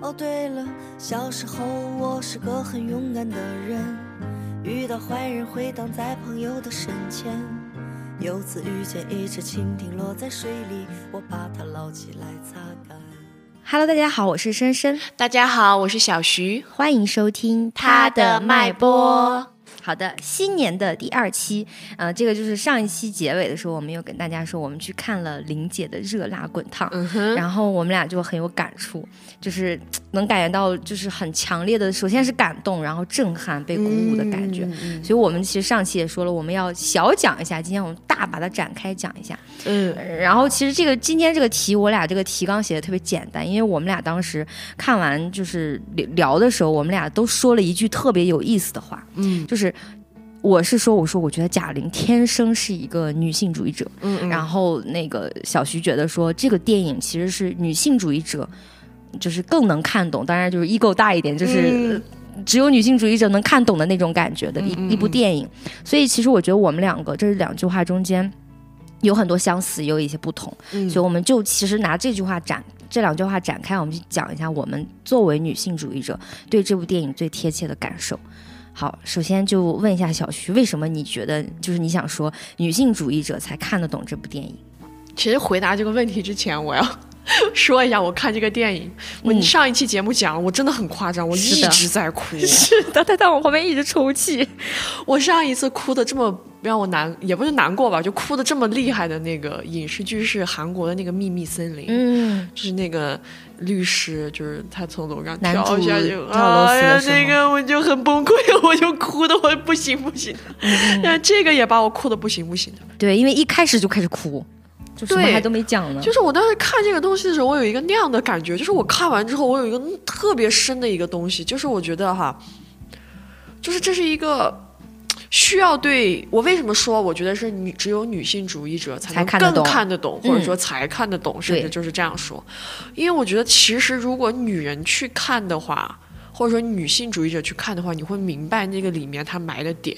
哦，对了，小时候我是个很勇敢的人，遇到坏人会挡在朋友的身前。有次遇见一只蜻蜓落在水里，我把它捞起来擦干。Hello，大家好，我是深深，大家好，我是小徐。欢迎收听他的脉搏。好的，新年的第二期，呃，这个就是上一期结尾的时候，我们有跟大家说，我们去看了玲姐的《热辣滚烫》，嗯，然后我们俩就很有感触，就是能感觉到就是很强烈的，首先是感动，然后震撼、被鼓舞的感觉。嗯所以我们其实上期也说了，我们要小讲一下，今天我们大把它展开讲一下。嗯然后其实这个今天这个题，我俩这个提纲写的特别简单，因为我们俩当时看完就是聊聊的时候，我们俩都说了一句特别有意思的话，嗯就是我是说，我说我觉得贾玲天生是一个女性主义者，嗯然后那个小徐觉得说这个电影其实是女性主义者，就是更能看懂，当然就是 ego 大一点，就是。嗯只有女性主义者能看懂的那种感觉的一、嗯嗯一部电影，所以其实我觉得我们两个这两句话中间有很多相似，也有一些不同。嗯所以我们就其实拿这句话展这两句话展开，我们去讲一下我们作为女性主义者对这部电影最贴切的感受。好，首先就问一下小徐，为什么你觉得就是你想说女性主义者才看得懂这部电影？其实回答这个问题之前，我要 说一下，我看这个电影，我嗯。上一期节目讲了，我真的很夸张，我一直在哭。是的，他在我旁边一直抽泣。我上一次哭的这么让我难，也不是难过吧，就哭的这么厉害的那个影视剧是韩国的那个《秘密森林》，嗯，就是那个律师，就是他从楼上跳下去，哎呀那个我就很崩溃，我就哭的我不行不行。的，嗯。但这个也把我哭的不行不行的。对，因为一开始就开始哭，就什么对还都没讲呢。就是我当时看这个东西的时候，我有一个那样的感觉，就是我看完之后，我有一个特别深的一个东西，就是我觉得哈，就是这是一个需要对我为什么说，我觉得是女只有女性主义者才能更看得懂得懂，嗯或者说才看得懂，甚至就是这样说，因为我觉得其实如果女人去看的话。或者说女性主义者去看的话，你会明白那个里面它埋的点，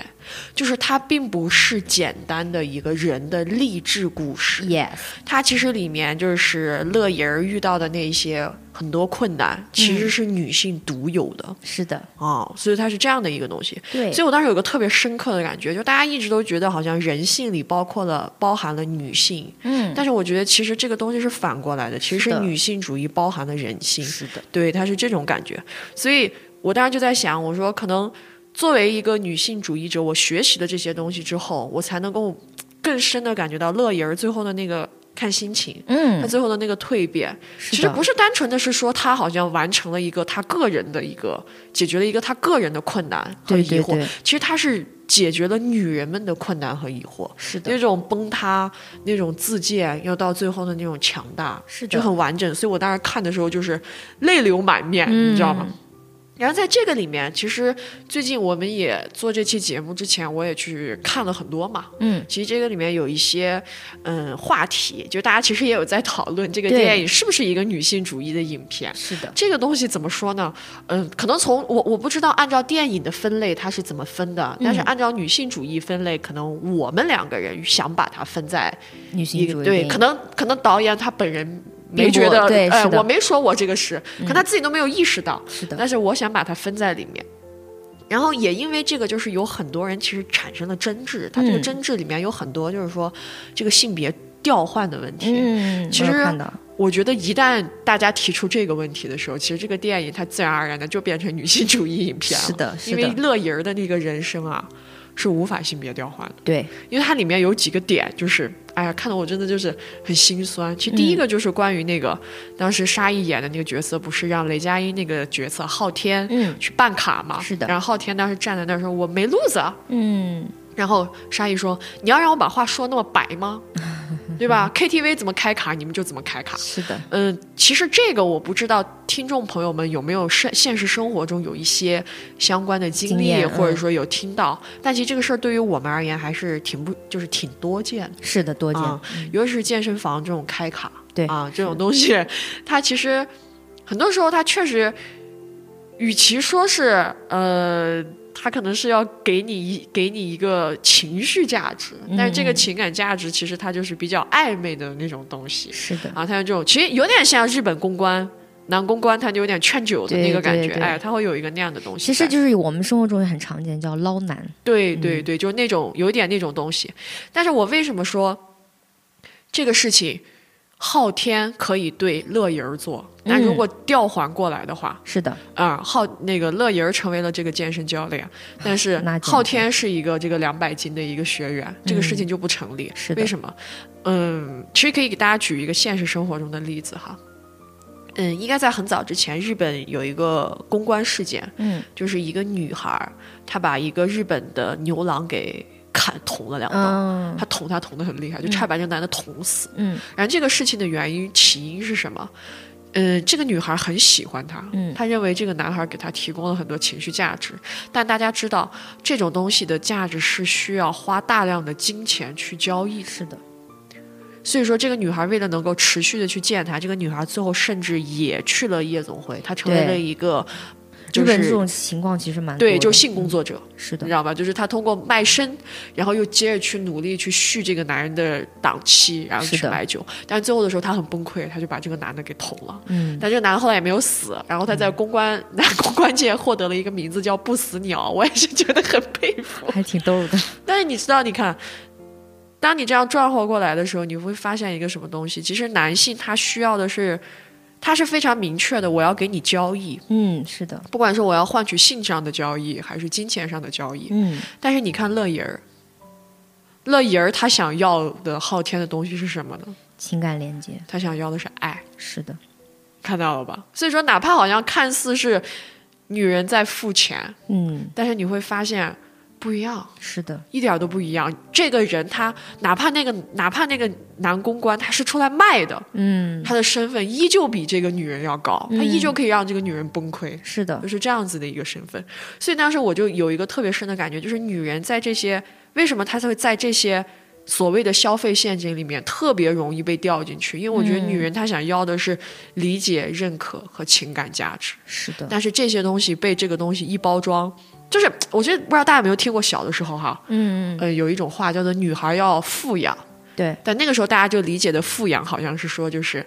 就是它并不是简单的一个人的励志故事，Yes，它其实里面就是乐莹儿遇到的那些很多困难，其实是女性独有的。是的，啊、所以它是这样的一个东西。对，所以我当时有个特别深刻的感觉，就大家一直都觉得好像人性里包括了包含了女性，嗯，但是我觉得其实这个东西是反过来的，其实是女性主义包含了人性，是的，对，它是这种感觉。所以我当时就在想，我说可能作为一个女性主义者，我学习了这些东西之后，我才能够更深的感觉到乐莹儿最后的那个看心情。嗯，他，最后的那个蜕变，其实不是单纯的是说他好像完成了一个他个人的一个解决了一个他个人的困难和疑惑，对对对，其实他是解决了女人们的困难和疑惑。是的那，种崩塌、那种自荐，又到最后的那种强大，是的就很完整。所以我当时看的时候就是泪流满面，嗯你知道吗？然后在这个里面，其实最近我们也做这期节目之前，我也去看了很多嘛。嗯，其实这个里面有一些嗯话题，就大家其实也有在讨论这个电影是不是一个女性主义的影片。是的，这个东西怎么说呢？嗯，可能从我我不知道按照电影的分类它是怎么分的，但是嗯按照女性主义分类，可能我们两个人想把它分在女性主义对可能可能导演他本人没觉得，哎，对我没说我这个是，可他自己都没有意识到，是的，但是我想把它分在里面。然后也因为这个，就是有很多人其实产生了争执，他这个嗯争执里面有很多就是说这个性别调换的问题。嗯，其实我觉得一旦大家提出这个问题的时候，其实这个电影它自然而然的就变成女性主义影片了。是的，是因为，乐莹儿的那个人生啊，是无法性别调换的。对，因为它里面有几个点，就是哎呀，看得我真的就是很心酸。其实第一个就是关于那个、当时沙溢演的那个角色，不是让雷佳音那个角色昊天嗯去办卡嘛？是的然后昊天当时站在那儿说：“我没路子。”嗯，然后沙溢说：“你要让我把话说那么白吗？对吧？KTV 怎么开卡，你们就怎么开卡。”是的，嗯，其实这个我不知道听众朋友们有没有现现实生活中有一些相关的经历，或者说有听到，但其实这个事儿对于我们而言还是挺不就是挺多见的。是的，多见，啊，尤其是健身房这种开卡，对。啊这种东西，它其实很多时候它确实，与其说是呃。他可能是要给你一给你一个情绪价值，但是这个嗯情感价值其实它就是比较暧昧的那种东西。是的，啊，他用这种其实有点像日本公关男公关他就有点劝酒的那个感觉，对对对哎，他会有一个那样的东西。其实就是我们生活中也很常见，叫捞男。对对对，就是那种有点那种东西。但是我为什么说这个事情昊天可以对乐莹儿做？但如果调换过来的话，是的，啊、昊那个乐莹儿成为了这个健身教练，但是昊天是一个这个两百斤的一个学员，这个事情就不成立。是的为什么？嗯，其实可以给大家举一个现实生活中的例子哈。嗯，应该在很早之前，日本有一个公关事件，嗯就是一个女孩儿，她把一个日本的牛郎给砍捅了两刀，嗯她捅他捅的很厉害，就差点把这个男的捅死。嗯然后这个事情的原因起因是什么？嗯，这个女孩很喜欢他，嗯。她认为这个男孩给她提供了很多情绪价值，但大家知道这种东西的价值是需要花大量的金钱去交易的，是的，所以说这个女孩为了能够持续的去见他，这个女孩最后甚至也去了夜总会，她成为了一个就日本这种情况其实蛮多对，的就性工作者。是的，你知道吧？就是他通过卖身，然后又接着去努力去续这个男人的档期，然后去买酒。但最后的时候，他很崩溃，他就把这个男的给捅了。嗯但这个男的后来也没有死，然后他在公关、男公关界获得了一个名字叫“不死鸟”，我也是觉得很佩服。还挺逗的。但是你知道，你看，当你这样转活过来的时候，你会发现一个什么东西？其实男性他需要的是，他是非常明确的，我要给你交易，嗯，是的，不管是我要换取性上的交易，还是金钱上的交易。嗯但是你看乐莹儿，乐莹儿她想要的昊天的东西是什么呢？情感连接她想要的是爱，是的，看到了吧？所以说，哪怕好像看似是女人在付钱，嗯但是你会发现不一样，是的，一点都不一样。这个人他哪怕那个哪怕那个男公关他是出来卖的，嗯。他的身份依旧比这个女人要高，他依旧可以让这个女人崩溃。是的。就，是这样子的一个身份，所以当时我就有一个特别深的感觉，就是女人在这些为什么她才会在这些所谓的消费陷阱里面特别容易被掉进去？因为我觉得女人她想要的是理解、认可和情感价值，是的，但是这些东西被这个东西一包装，就是我觉得不知道大家有没有听过小的时候哈，嗯嗯，呃，有一种话叫做女孩要富养，对，但那个时候大家就理解的富养好像是说就是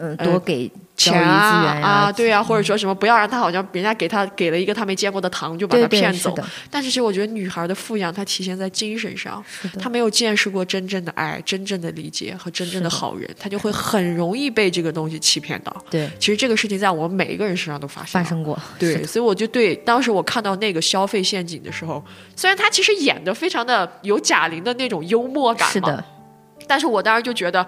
嗯，呃多给钱资啊源啊，对啊，或者说什么不要让他好像人家给他给了一个他没见过的糖就把他骗走。是，但是其实我觉得女孩的富养，它体现在精神上，她没有见识过真正的爱、真正的理解和真正的的好人，她就会很容易被这个东西欺骗到。对其实这个事情在我们每一个人身上都发生。发生过，对，所以我就对当时我看到那个消费陷阱的时候，虽然他其实演的非常的有贾玲的那种幽默感嘛，是的，但是我当时就觉得，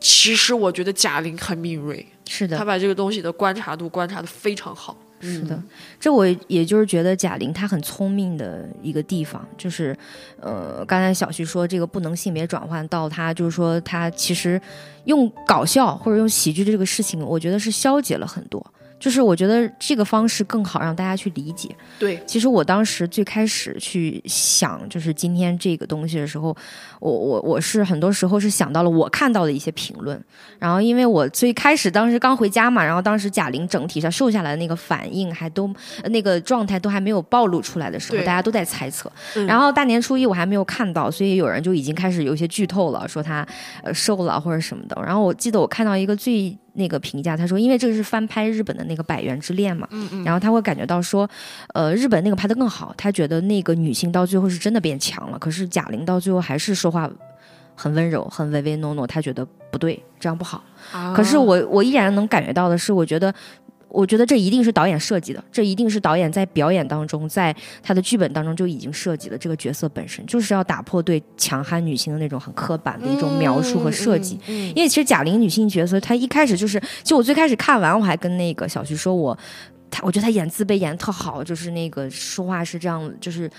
其实我觉得贾玲很敏锐，是的她，把这个东西的观察度观察的非常好。是的，这我也就是觉得贾玲她很聪明的一个地方，就是，呃，刚才小徐说这个不能性别转换到她，就是说她其实用搞笑或者用喜剧这个事情，我觉得是消解了很多。就是我觉得这个方式更好让大家去理解。对，其实我当时最开始去想，就是今天这个东西的时候，我我我是很多时候是想到了我看到的一些评论，然后因为我最开始当时刚回家嘛，然后当时贾玲整体上瘦下来的那个反应还都呃那个状态都还没有暴露出来的时候，大家都在猜测。嗯然后大年初一我还没有看到，所以有人就已经开始有一些剧透了，说她呃瘦了或者什么的。然后我记得我看到一个最那个评价，他说因为这个是翻拍日本的那个《百元之恋》嘛，嗯嗯，然后他会感觉到说，呃，日本那个拍的更好，他觉得那个女性到最后是真的变强了，可是贾玲到最后还是说话很温柔，很唯唯诺诺，他觉得不对，这样不好。啊可是我我依然能感觉到的是，我觉得。我觉得这一定是导演设计的，这一定是导演在表演当中，在他的剧本当中就已经设计了这个角色本身，就是要打破对强悍女性的那种很刻板的一种描述和设计。嗯，嗯因为其实贾玲女性角色，她一开始就是，就我最开始看完，我还跟那个小徐说我，她我觉得她演自卑演的特好，就是那个说话是这样，就是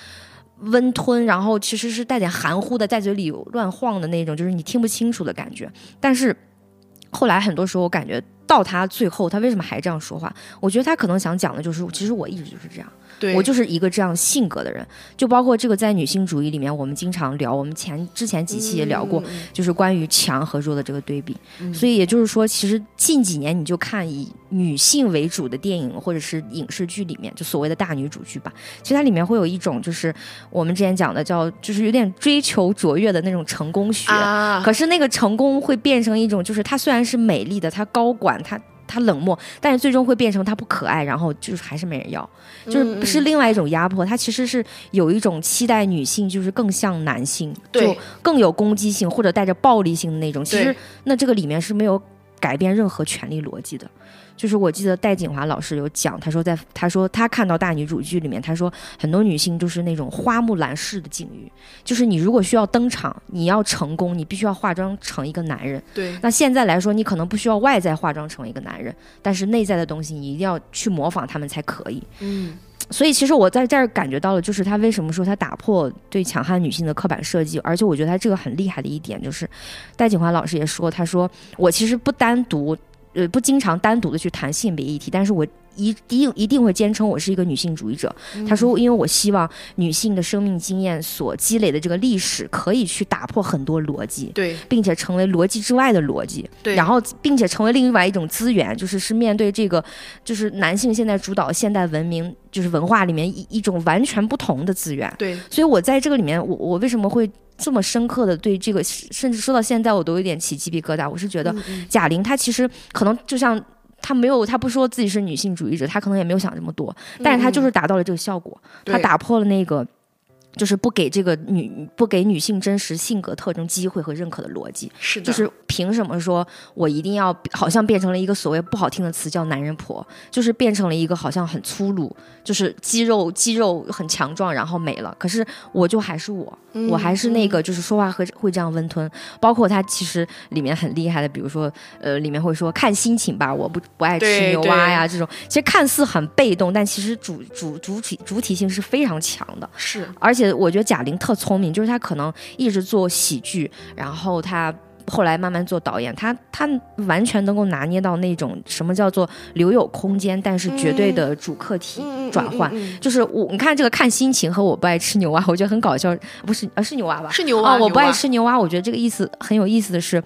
温吞，然后其实是带点含糊的，在嘴里乱晃的那种，就是你听不清楚的感觉。但是后来很多时候，我感觉到他最后，他为什么还这样说话？我觉得他可能想讲的就是，其实我一直就是这样。对，我就是一个这样性格的人，就包括这个在女性主义里面，我们经常聊，我们前之前几期也聊过，就是关于强和弱的这个对比。嗯。所以也就是说，其实近几年你就看以女性为主的电影或者是影视剧里面，就所谓的大女主剧吧，其实它里面会有一种就是我们之前讲的叫，就是有点追求卓越的那种成功学。啊，可是那个成功会变成一种，就是她虽然是美丽的，她高管，她他冷漠，但是最终会变成他不可爱，然后就是还是没人要，就是是另外一种压迫。他其实是有一种期待女性就是更像男性，就更有攻击性或者带着暴力性的那种。其实那这个里面是没有改变任何权力逻辑的。就是我记得戴锦华老师有讲，他说在他说他看到大女主剧里面，他说很多女性就是那种花木兰式的境遇，就是你如果需要登场，你要成功，你必须要化妆成一个男人。对。那现在来说，你可能不需要外在化妆成一个男人，但是内在的东西你一定要去模仿他们才可以。嗯。所以其实我在这儿感觉到了，就是他为什么说他打破对强悍女性的刻板设计，而且我觉得他这个很厉害的一点就是，戴景华老师也说，他说我其实不单独。呃，不经常单独的去谈性别议题，但是我一一定一定会坚称我是一个女性主义者。他说，因为我希望女性的生命经验所积累的这个历史，可以去打破很多逻辑，对，并且成为逻辑之外的逻辑，对，然后并且成为另外一种资源，就是是面对这个，就是男性现在主导现代文明，就是文化里面一一种完全不同的资源，对。所以我在这个里面，我我为什么会？这么深刻的对这个，甚至说到现在我都有点起鸡皮疙瘩。我是觉得贾玲她其实可能就像她没有，她不说自己是女性主义者，她可能也没有想这么多，但是她就是达到了这个效果，她打破了那个。就是不给这个女不给女性真实性格特征机会和认可的逻辑，是的，就是凭什么说我一定要好像变成了一个所谓不好听的词叫男人婆，就是变成了一个好像很粗鲁，就是肌肉肌肉很强壮，然后没了。可是我就还是我，我还是那个就是说话会会这样温吞。包括他其实里面很厉害的，比如说呃里面会说看心情吧，我不不爱吃牛蛙呀这种，其实看似很被动，但其实主主主体主体性是非常强的，是而且。我觉得贾玲特聪明，就是她可能一直做喜剧，然后她后来慢慢做导演，他他完全能够拿捏到那种什么叫做留有空间，但是绝对的主客体转换。就是我你看这个看心情和我不爱吃牛蛙，我觉得很搞笑，不是呃是牛蛙吧？是牛蛙。我不爱吃牛蛙，我觉得这个意思很有意思的是，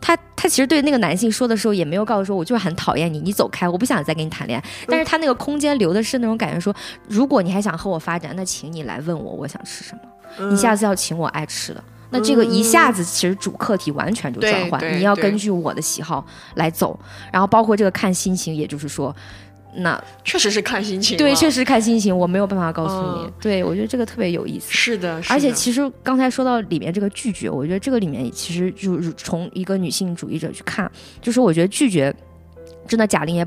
他他其实对那个男性说的时候也没有告诉说，我就是很讨厌你，你走开，我不想再跟你谈恋爱。但是他那个空间留的是那种感觉，说如果你还想和我发展，那请你来问我，我想吃什么，你下次要请我爱吃的。那这个一下子其实主客体完全就转换，你要根据我的喜好来走，然后包括这个看心情，也就是说，那确实是看心情，对，确实看心情，我没有办法告诉你。对我觉得这个特别有意思，是的，而且其实刚才说到里面这个拒绝，我觉得这个里面其实就是从一个女性主义者去看，就是我觉得拒绝真的贾玲也。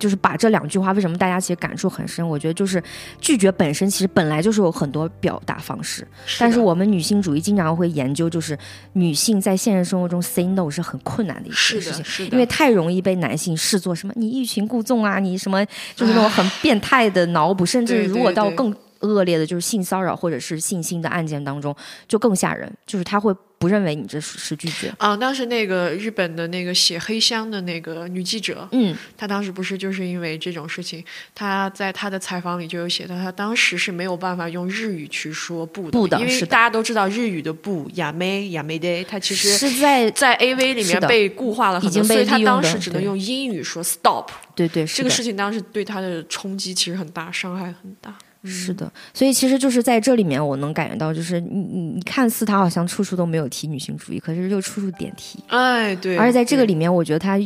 就是把这两句话，为什么大家其实感触很深？我觉得就是拒绝本身其实本来就是有很多表达方式，但是我们女性主义经常会研究，就是女性在现实生活中 say no 是很困难的一件事情，因为太容易被男性视作什么你欲擒故纵啊，你什么就是那种很变态的脑补，甚至如果到更恶劣的就是性骚扰或者是性侵的案件当中，就更吓人，就是他会。不认为你这是是拒绝啊？当时那个日本的那个写黑箱的那个女记者，嗯，她当时不是就是因为这种事情，她在她的采访里就有写到，她当时是没有办法用日语去说不的，因为大家都知道日语的不亚美亚美的，它其实是在在 A V 里面被固化了很多，所以她当时只能用英语说 stop。对对，这个事情当时对她的冲击其实很大，伤害很大。是的，所以其实就是在这里面，我能感觉到，就是你你你看似他好像处处都没有提女性主义，可是又处处点题。哎，对。而且在这个里面，我觉得他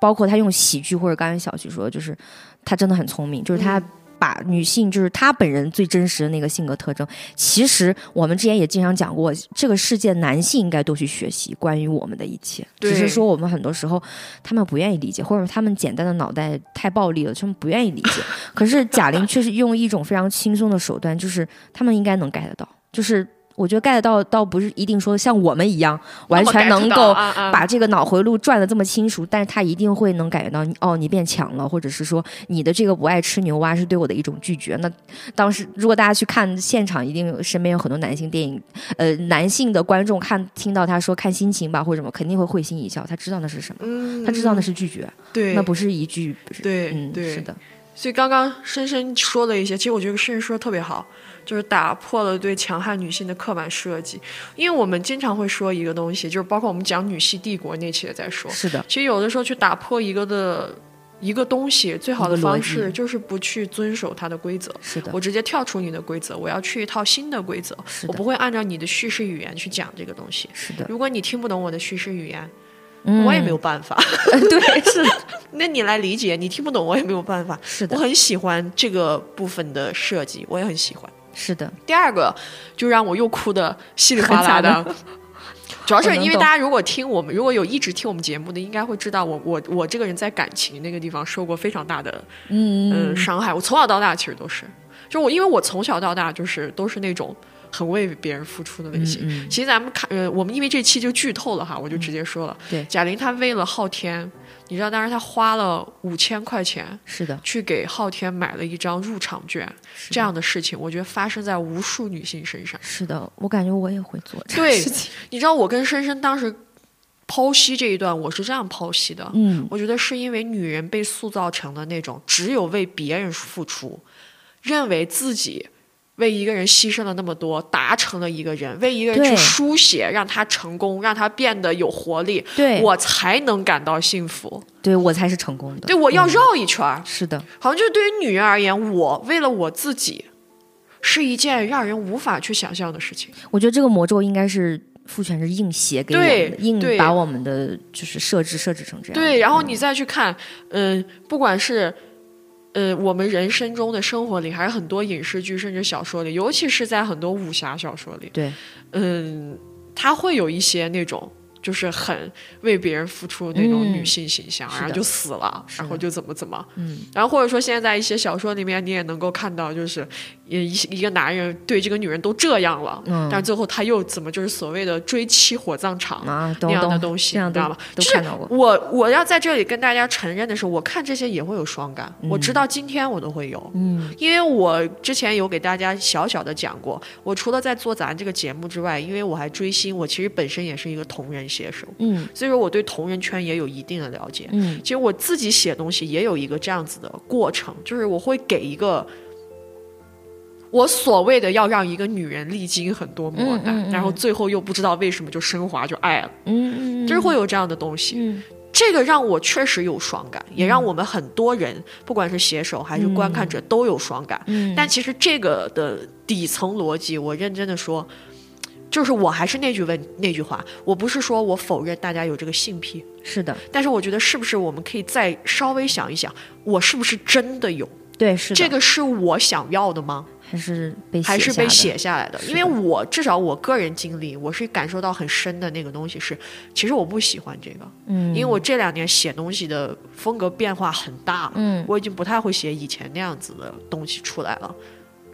包括他用喜剧，或者刚才小徐说，就是他真的很聪明，就是他。把女性就是她本人最真实的那个性格特征，其实我们之前也经常讲过，这个世界男性应该多去学习关于我们的一切，只是说我们很多时候他们不愿意理解，或者他们简单的脑袋太暴力了，他们不愿意理解。可是贾玲却是用一种非常轻松的手段，就是他们应该能 get 到，就是。我觉得 get 到倒不是一定说像我们一样完全能够把这个脑回路转的这么清楚，但是他一定会能感觉到哦，你变强了，或者是说你的这个不爱吃牛蛙是对我的一种拒绝。那当时如果大家去看现场，一定身边有很多男性电影，呃，男性的观众看听到他说看心情吧或者什么，肯定会会心一笑，他知道那是什么，他知道那是拒绝，对，那不是一句，对，嗯，对，是的。所以刚刚深深说了一些，其实我觉得深深说的特别好。就是打破了对强悍女性的刻板设计，因为我们经常会说一个东西，就是包括我们讲女系帝国那期也在说，是的。其实有的时候去打破一个的一个东西，最好的方式就是不去遵守它的规则。是的，我直接跳出你的规则，我要去一套新的规则，我不会按照你的叙事语言去讲这个东西。是的，如果你听不懂我的叙事语言。我也没有办法，对，是的，那你来理解，你听不懂我也没有办法。是的，我很喜欢这个部分的设计，我也很喜欢。是的。第二个就让我又哭的稀里哗啦的，主要是因为大家如果听我们，如果有一直听我们节目的，应该会知道我我我这个人在感情那个地方受过非常大的嗯。嗯伤害。我从小到大其实都是，就我因为我从小到大就是都是那种很为别人付出的类型。嗯嗯。其实咱们看，呃，我们因为这期就剧透了哈，我就直接说了，对。贾玲她为了昊天，你知道当时他花了五千块钱是的，去给昊天买了一张入场券，这样的事情，我觉得发生在无数女性身上。是的，我感觉我也会做这对个事情。你知道我跟深深当时剖析这一段，我是这样剖析的，嗯，我觉得是因为女人被塑造成了那种只有为别人付出，认为自己。为一个人牺牲了那么多，达成了一个人，为一个人去书写，让他成功，让他变得有活力，对，我才能感到幸福。对我才是成功的。对，我要嗯绕一圈儿，是的，好像就是对于女人而言，我为了我自己，是一件让人无法去想象的事情。我觉得这个魔咒应该是父权是硬写给我们的，硬把我们的就是设置设置成这样。对，然后你再去看，嗯、不管是。呃，我们人生中的生活里，还是很多影视剧甚至小说里，尤其是在很多武侠小说里，对，嗯，它会有一些那种就是很为别人付出的那种嗯女性形象，然后就死了，然后就怎么怎么，嗯，然后或者说现在在一些小说里面，你也能够看到，就是一一个男人对这个女人都这样了，嗯但最后他又怎么就是所谓的追妻火葬场啊，那样的东西，你知道吗？就是都看到过。我我要在这里跟大家承认的是，我看这些也会有双感，我直到今天我都会有，嗯，因为我之前有给大家小小的讲过，我除了在做咱这个节目之外，因为我还追星，我其实本身也是一个同人写手，嗯。所以说我对同人圈也有一定的了解。嗯。其实我自己写东西也有一个这样子的过程，就是我会给一个我所谓的要让一个女人历经很多磨难，嗯嗯嗯。然后最后又不知道为什么就升华就爱了，嗯嗯，就是会有这样的东西。嗯。这个让我确实有爽感，也让我们很多人，不管是写手还是观看者都有爽感。嗯，但其实这个的底层逻辑，我认真的说。就是我还是那句问那句话，我不是说我否认大家有这个性癖，是的，但是我觉得是不是我们可以再稍微想一想，我是不是真的有对是的这个是我想要的吗？还是被还是被写写下来的？的因为我至少我个人经历，我是感受到很深的那个东西是，其实我不喜欢这个，嗯，因为我这两年写东西的风格变化很大了，嗯我已经不太会写以前那样子的东西出来了。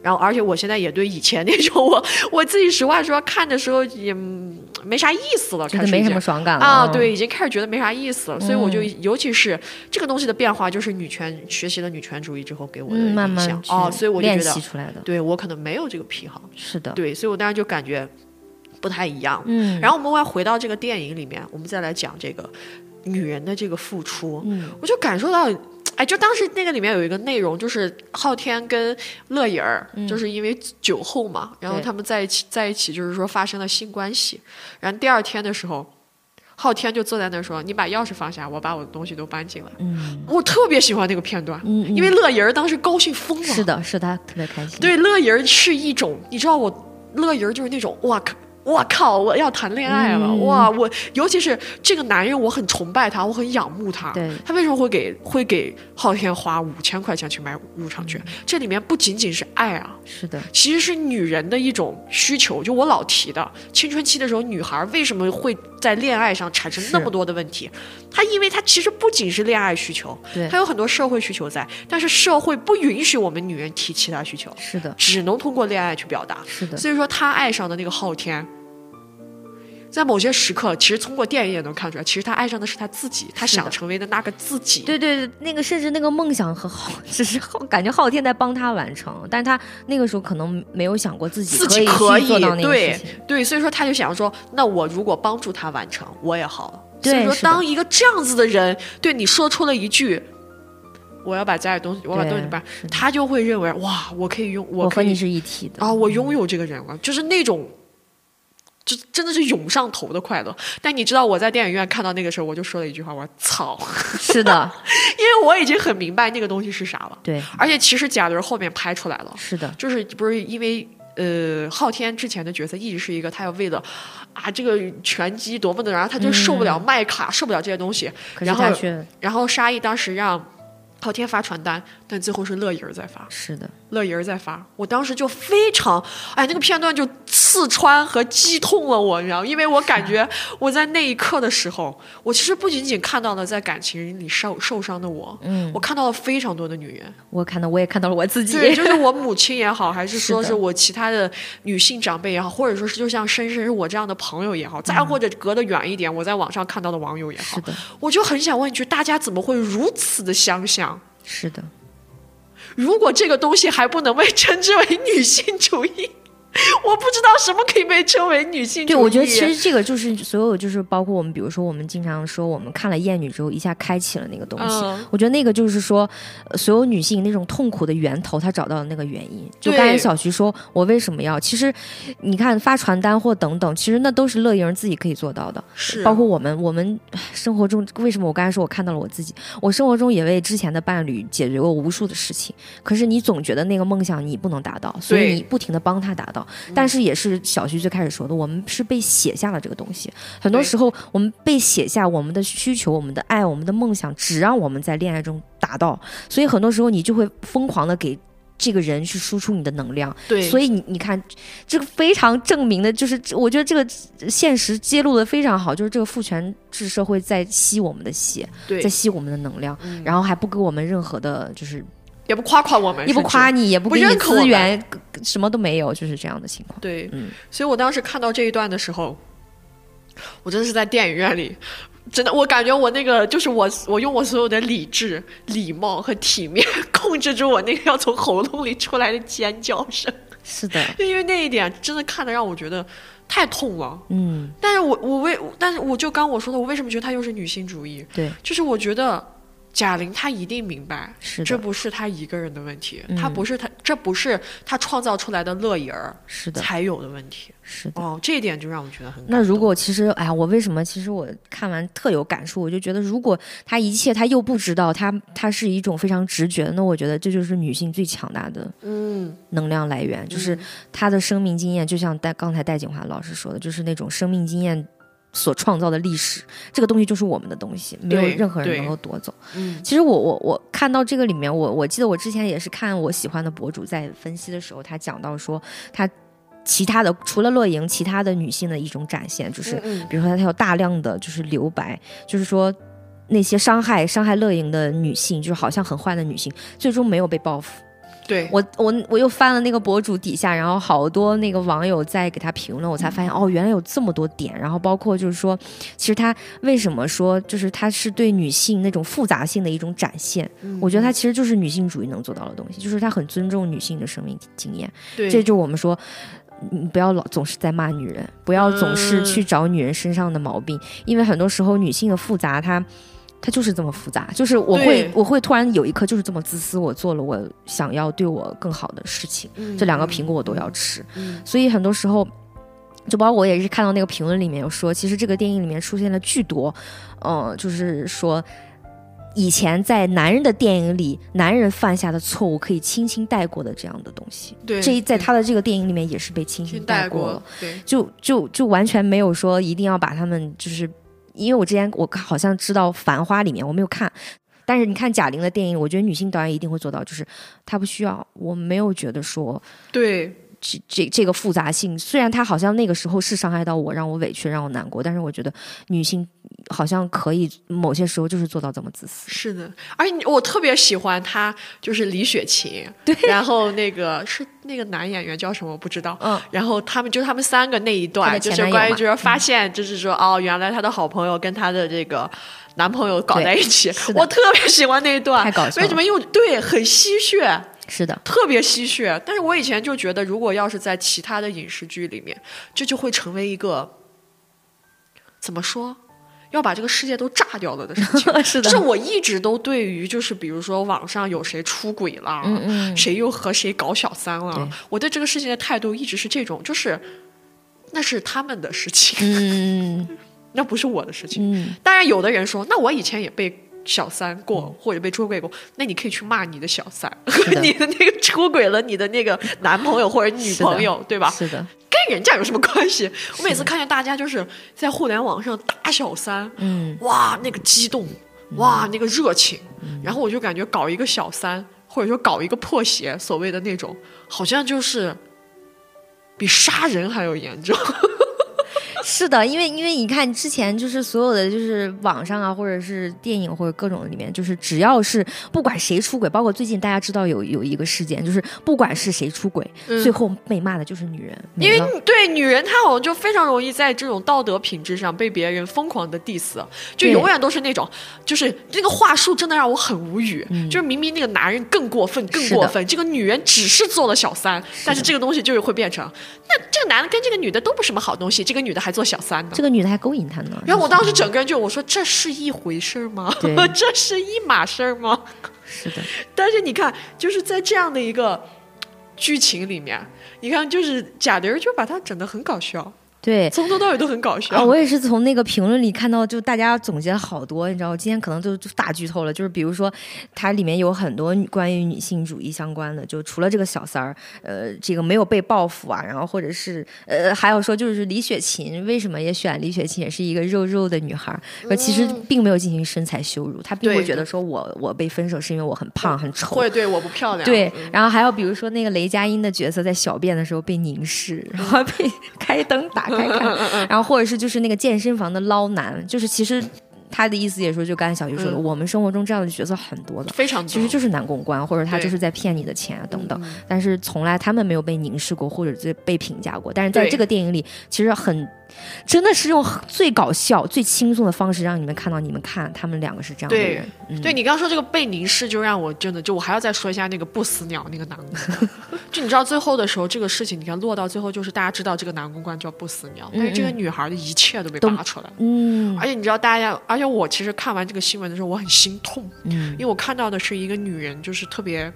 然后，而且我现在也对以前那种 我我自己实话说看的时候也嗯没啥意思了，开始没什么爽感了啊，对，，已经开始觉得没啥意思了，所以我就嗯尤其是这个东西的变化，就是女权学习了女权主义之后给我的嗯，影慢慢响。去哦，所以我就觉得，出来的，对我可能没有这个癖好，是的，对，所以我当时就感觉不太一样。嗯，然后我们再回到这个电影里面，我们再来讲这个女人的这个付出，嗯。我就感受到。哎，就当时那个里面有一个内容，就是昊天跟乐莹儿，就是因为酒后嘛，然后他们在一起，在一起就是说发生了性关系。然后第二天的时候，昊天就坐在那儿说：“你把钥匙放下，我把我的东西都搬进来。嗯我特别喜欢那个片段，嗯，因为乐莹儿当时高兴疯了。是的，是他特别开心，对，乐莹儿是一种，你知道我乐莹儿就是那种，哇靠！我靠！我要谈恋爱了，嗯哇！我尤其是这个男人，我很崇拜他，我很仰慕他。对他为什么会给会给昊天花五千块钱去买入场券？这里面不仅仅是爱啊，是的，其实是女人的一种需求。就我老提的，青春期的时候，女孩为什么会在恋爱上产生那么多的问题？她因为她其实不仅是恋爱需求，对她有很多社会需求在，但是社会不允许我们女人提其他需求，是的，只能通过恋爱去表达。是的，所以说，她爱上的那个昊天。在某些时刻，其实通过电影也能看出来，其实他爱上的是他自己，他想成为的那个自己。对对对，那个甚至那个梦想和浩，只是浩感觉昊天在帮他完成，但是他那个时候可能没有想过自己自可以己可以去做到那个对事情。对，所以说他就想说，那我如果帮助他完成，我也好了。所以说，当一个这样子的人对你说出了一句“我要把家里东西，我把东西搬是”，的他就会认为哇，我可以用，可以我和你是一体的啊，我拥有这个人了，就是那种。就真的是涌上头的快乐，但你知道我在电影院看到那个时候，我就说了一句话，我说操，是的，因为我已经很明白那个东西是啥了，对，而且其实贾玲后面拍出来了，是的，就是不是因为呃，昊天之前的角色一直是一个他要为了啊这个拳击多么的，然后他就受不了麦卡，受不了这些东西，然后然后沙溢当时让昊天发传单，但最后是乐莹儿在发。是的，乐莹儿在发，我当时就非常，哎，那个片段就刺穿和击痛了我，你知道吗，因为我感觉 我在那一刻的时候，我其实不仅仅看到了在感情里受受伤的我，嗯，我看到了非常多的女人，我看到我也看到了我自己，对，就是我母亲也好，还是 说是我其他的女性长辈也好，或者说是就像深深是我这样的朋友也好，再或者隔得远一点，我在网上看到的网友也好是，的，我就很想问一句，大家怎么会如此的相像？是的，如果这个东西还不能被称之为女性主义，我不知道什么可以被称为女性主义。对，我觉得其实这个就是所有，就是包括我们，比如说我们经常说，我们看了《艳女》之后，一下开启了那个东西。嗯我觉得那个就是说，呃所有女性那种痛苦的源头，她找到了那个原因。就刚才小徐说，我为什么要？其实，你看发传单或等等，其实那都是乐莹自己可以做到的。是包括我们，我们生活中为什么我刚才说我看到了我自己？我生活中也为之前的伴侣解决过无数的事情，可是你总觉得那个梦想你不能达到，所以你不停的帮他达到。但是也是小徐最开始说的，我们是被写下了这个东西。很多时候我们被写下我们的需求、我们的爱、我们的梦想，只让我们在恋爱中达到。所以很多时候你就会疯狂的给。这个人去输出你的能量，对，所以你你看，这个非常证明的，就是我觉得这个现实揭露的非常好，就是这个父权制社会在吸我们的血，对在吸我们的能量，嗯然后还不给我们任何的，就是也不夸夸我们，也不夸你，也不不给你认可资源，什么都没有，就是这样的情况。对，嗯所以我当时看到这一段的时候，我真的是在电影院里，真的，我感觉我那个就是我，我用我所有的理智、礼貌和体面 控制住我那个要从喉咙里出来的尖叫声，是的，因为那一点真的看的让我觉得太痛了。嗯，但是我我为，但是我就刚我说的，我为什么觉得他又是女性主义？对，就是我觉得贾玲她一定明白，是的，这不是她一个人的问题，嗯她不是她，这不是她创造出来的乐莹儿是的，才有的问题。是的。哦，这一点就让我觉得很那如果其实，哎呀，我为什么？其实我看完特有感触，我就觉得，如果她一切她又不知道，她她是一种非常直觉，那我觉得这就是女性最强大的嗯能量来源，就是她的生命经验，就像戴刚才戴景华老师说的，就是那种生命经验所创造的历史，这个东西就是我们的东西，没有任何人能够夺走。嗯其实我我我看到这个里面，我我记得我之前也是看我喜欢的博主在分析的时候，他讲到说，他其他的除了乐莹，其他的女性的一种展现，就是嗯比如说她有大量的就是留白，就是说。那些伤害伤害乐莹的女性，就是好像很坏的女性，最终没有被报复。对，我我我又翻了那个博主底下，然后好多那个网友在给他评论，我才发现哦，原来有这么多点。然后包括就是说，其实他为什么说就是他是对女性那种复杂性的一种展现？我觉得他其实就是女性主义能做到的东西，就是他很尊重女性的生命经验。对这就我们说。你不要老总是在骂女人，不要总是嗯去找女人身上的毛病，因为很多时候女性的复杂，她她就是这么复杂。就是我会我会突然有一刻就是这么自私，我做了我想要对我更好的事情，嗯这两个苹果我都要吃。嗯所以很多时候，就包括我也是看到那个评论里面有说，其实这个电影里面出现了巨多，呃，就是说。以前在男人的电影里，男人犯下的错误可以轻轻带过的这样的东西，对，这一在他的这个电影里面也是被轻轻带过了，对，就就就完全没有说一定要把他们就是，因为我之前我好像知道《繁花》里面我没有看，但是你看贾玲的电影，我觉得女性导演一定会做到，就是她不需要，我没有觉得说对，这这这个复杂性，虽然他好像那个时候是伤害到我，让我委屈，让我难过，但是我觉得女性好像可以某些时候就是做到这么自私。是的，而且我特别喜欢他，就是李雪琴，对，然后那个是那个男演员叫什么我不知道，嗯，然后他们就他们三个那一段，就是关于就是发现，就是说、哦，原来她的好朋友跟她的这个男朋友搞在一起我特别喜欢那一段，太搞笑了为什么？因为对很吸血，是的，特别吸血。但是我以前就觉得，如果要是在其他的影视剧里面，这就会成为一个怎么说？要把这个世界都炸掉了的事情。是就是我一直都对于，就是比如说网上有谁出轨了，嗯嗯，谁又和谁搞小三了对，我对这个事情的态度一直是这种，就是那是他们的事情，嗯 那不是我的事情。嗯，当然，有的人说，那我以前也被小三过，或者被出轨过，那你可以去骂你的小三，你的那个出轨了你的那个 男朋友或者女朋友，对吧？是的，跟人家有什么关系？我每次看见大家就是在互联网上打小三，嗯，哇，那个激动，哇，那个热情，然后我就感觉搞一个小三，或者说搞一个破鞋，所谓的那种，好像就是比杀人还要严重。是的，因为因为你看之前就是所有的就是网上啊，或者是电影或者各种里面，就是只要是不管谁出轨，包括最近大家知道有有一个事件，就是不管是谁出轨，最后被骂的就是女人，因为对女人，她好像就非常容易在这种道德品质上被别人疯狂的 diss，就永远都是那种，就是那个话术真的让我很无语。嗯就是明明那个男人更过分，更过分，这个女人只是做了小三，但是这个东西就是会变成，那这个男的跟这个女的都不是什么好东西，这个女的还做小三呢。这个女的还勾引他呢。然后我当时整个人就我说这是一回事儿吗？这是一码事儿吗？是的，但是你看，就是在这样的一个剧情里面，你看就是贾玲就把他整得很搞笑，对。从头到尾都很搞笑。啊，我也是从那个评论里看到，就大家总结了好多，你知道，我今天可能就就大剧透了，就是比如说，它里面有很多关于女性主义相关的，就除了这个小三儿，呃，这个没有被报复啊，然后或者是呃，还有说就是李雪琴为什么也选李雪琴，也是一个肉肉的女孩其实并没有进行身材羞辱，她并不会觉得说我我被分手是因为我很胖很丑，会对我不漂 亮，对嗯，然后还有比如说那个雷佳音的角色在小便的时候被凝视，然后被 开灯打然后或者是就是那个健身房的捞男，就是其实他的意思也说，就刚才小鱼说的，嗯。我们生活中这样的角色很多的。非常多其实就是男公关，或者他就是在骗你的钱啊等等，但是从来他们没有被凝视过，或者是被评价过。但是在这个电影里，其实很真的是用最搞笑、最轻松的方式让你们看到，你们看他们两个是这样的对人。嗯。对你刚刚说这个被凝视，就让我真的就我还要再说一下那个不死鸟那个男公关，就你知道最后的时候，这个事情你看落到最后就是大家知道这个男公关叫不死鸟，但是这个女孩的一切都被扒出来了。嗯。而且你知道，大家，而且我其实看完这个新闻的时候，我很心痛，嗯。因为我看到的是一个女人，就是特别，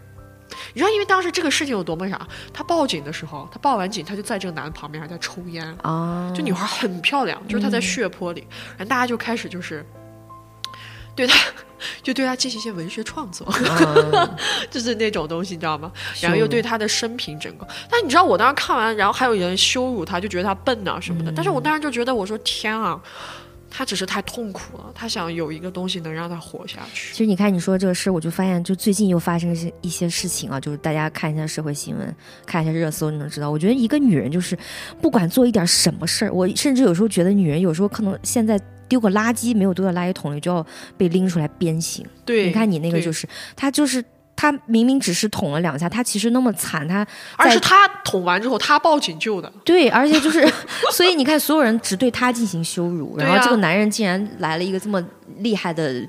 你知道，因为当时这个事情有多么啥，他报警的时候，他报完警，他就在这个男的旁边还在抽烟，啊，就女孩很漂亮，就是她在血泊里，然后大家就开始就是对她，就对她进行一些文学创作，啊。就是那种东西，你知道吗？然后又对她的生平整个，但你知道我当时看完，然后还有人羞辱她，就觉得她笨啊什么的，但是我当时就觉得，我说天啊。她只是太痛苦了，她想有一个东西能让她活下去。其实你看你说这个事，我就发现，就最近又发生一些一些事情啊，就是大家看一下社会新闻，看一下热搜，你能知道。我觉得一个女人就是，不管做一点什么事儿，我甚至有时候觉得女人有时候可能现在丢个垃圾没有丢到垃圾桶里，就要被拎出来鞭刑。对，你看你那个就是，她就是她明明只是捅了两下，他其实那么惨，他而是他捅完之后，他报警救的。对，而且就是，所以你看，所有人只对他进行羞辱，然后这个男人竟然来了一个这么厉害的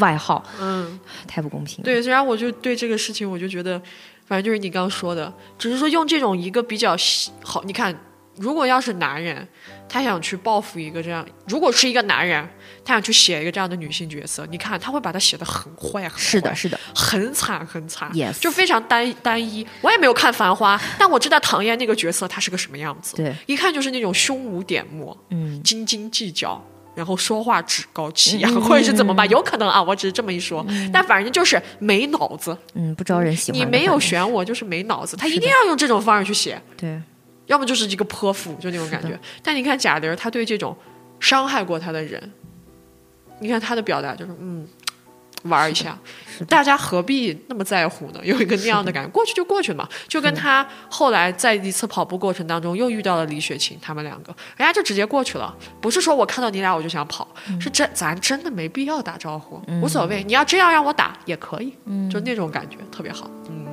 外号，嗯，太不公平了。对，虽然我就对这个事情，我就觉得，反正就是你刚刚说的，只是说用这种一个比较好，你看，如果要是男人，他想去报复一个这样，如果是一个男人，他想去写一个这样的女性角色，你看他会把她写的很坏，很坏是的，，是的很惨，很惨 Yes 就非常单单一。我也没有看《繁花》，但我知道唐嫣那个角色她是个什么样子，对，一看就是那种胸无点墨，嗯，斤斤计较，然后说话趾高气扬，嗯或者是怎么吧？有可能啊，我只是这么一说，但反正就是没脑子。嗯，不招人喜欢。你没有选我，就是没脑子。他一定要用这种方式去写，对，要么就是一个泼妇，就那种感觉。但你看贾玲，她对这种伤害过她的人，你看他的表达就是嗯。玩一下，大家何必那么在乎呢？有一个那样的感觉，过去就过去嘛。就跟他后来在一次跑步过程当中又遇到了李雪琴，他们两个，人家就直接过去了。不是说我看到你俩我就想跑，嗯是真咱真的没必要打招呼，无所谓。你要真要让我打也可以，嗯就那种感觉特别好。嗯，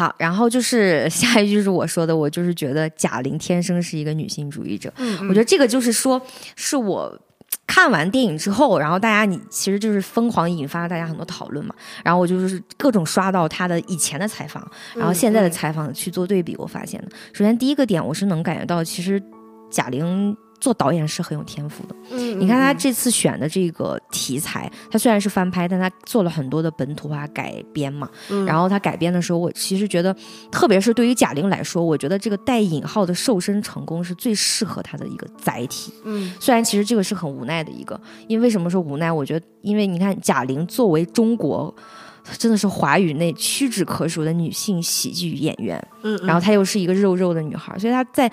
好，然后就是下一句是我说的，我就是觉得贾玲天生是一个女性主义者。嗯我觉得这个就是说，是我。看完电影之后，然后大家你其实就是疯狂引发大家很多讨论嘛，然后我就是各种刷到她的以前的采访，然后现在的采访去做对比，我发现的。首先第一个点，我是能感觉到，其实贾玲做导演是很有天赋的。嗯你看他这次选的这个题材，他虽然是翻拍，但他做了很多的本土化改编嘛。嗯然后他改编的时候，我其实觉得，特别是对于贾玲来说，我觉得这个带引号的瘦身成功是最适合她的一个载体。嗯虽然其实这个是很无奈的一个，因为为什么说无奈？我觉得，因为你看贾玲作为中国。真的是华语内屈指可数的女性喜剧演员，嗯，然后她又是一个肉肉的女孩，所以她在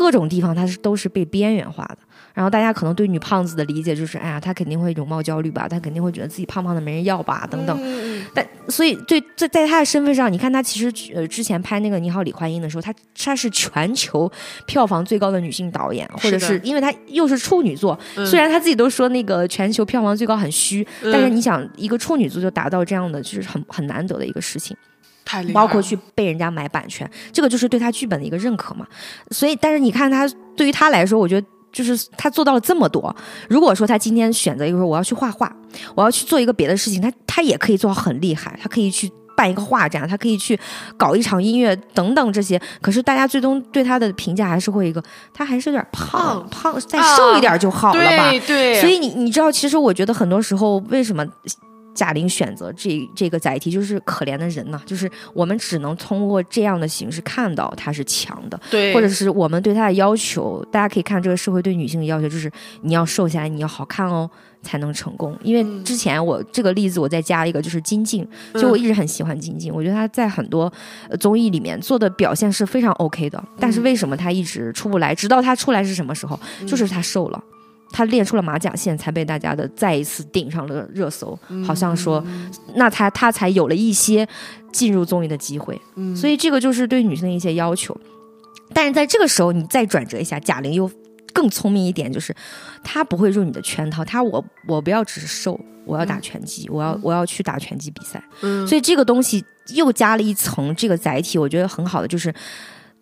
各种地方她是都是被边缘化的。然后大家可能对女胖子的理解就是，哎呀，她肯定会容貌焦虑吧，她肯定会觉得自己胖胖的没人要吧，等等。嗯但所以对在在她的身份上，你看她其实呃之前拍那个《你好，李焕英》的时候，她她是全球票房最高的女性导演，或者是是因为她又是处女座，嗯虽然她自己都说那个全球票房最高很虚，嗯但是你想一个处女座就达到这样的，就是很很难得的一个事情。太厉害，包括去被人家买版权，这个就是对他剧本的一个认可嘛。所以，但是你看他对于他来说，我觉得就是他做到了这么多。如果说他今天选择一个说我要去画画，我要去做一个别的事情，他他也可以做到很厉害，他可以去。办一个画展，他可以去搞一场音乐等等这些，可是大家最终对他的评价还是会一个，他还是有点胖，胖再瘦一点就好了吧？对对，所以你你知道，其实我觉得很多时候为什么贾玲选择这这个载体，就是可怜的人呐、就是我们只能通过这样的形式看到她是强的，对，或者是我们对她的要求，大家可以看这个社会对女性的要求，就是你要瘦下来，你要好看哦。才能成功，因为之前我这个例子我再加一个，就是金靖，就我一直很喜欢金靖，我觉得她在很多呃综艺里面做的表现是非常 OK 的，但是为什么她一直出不来？直到她出来是什么时候？就是她瘦了。她练出了马甲线，才被大家的再一次顶上了热搜，好像说，那才她才有了一些进入综艺的机会。所以这个就是对女性的一些要求。但是在这个时候，你再转折一下，贾玲又更聪明一点，就是她不会入你的圈套。她我我不要只是瘦，我要打拳击，我要我要去打拳击比赛。嗯所以这个东西又加了一层这个载体，我觉得很好的就是。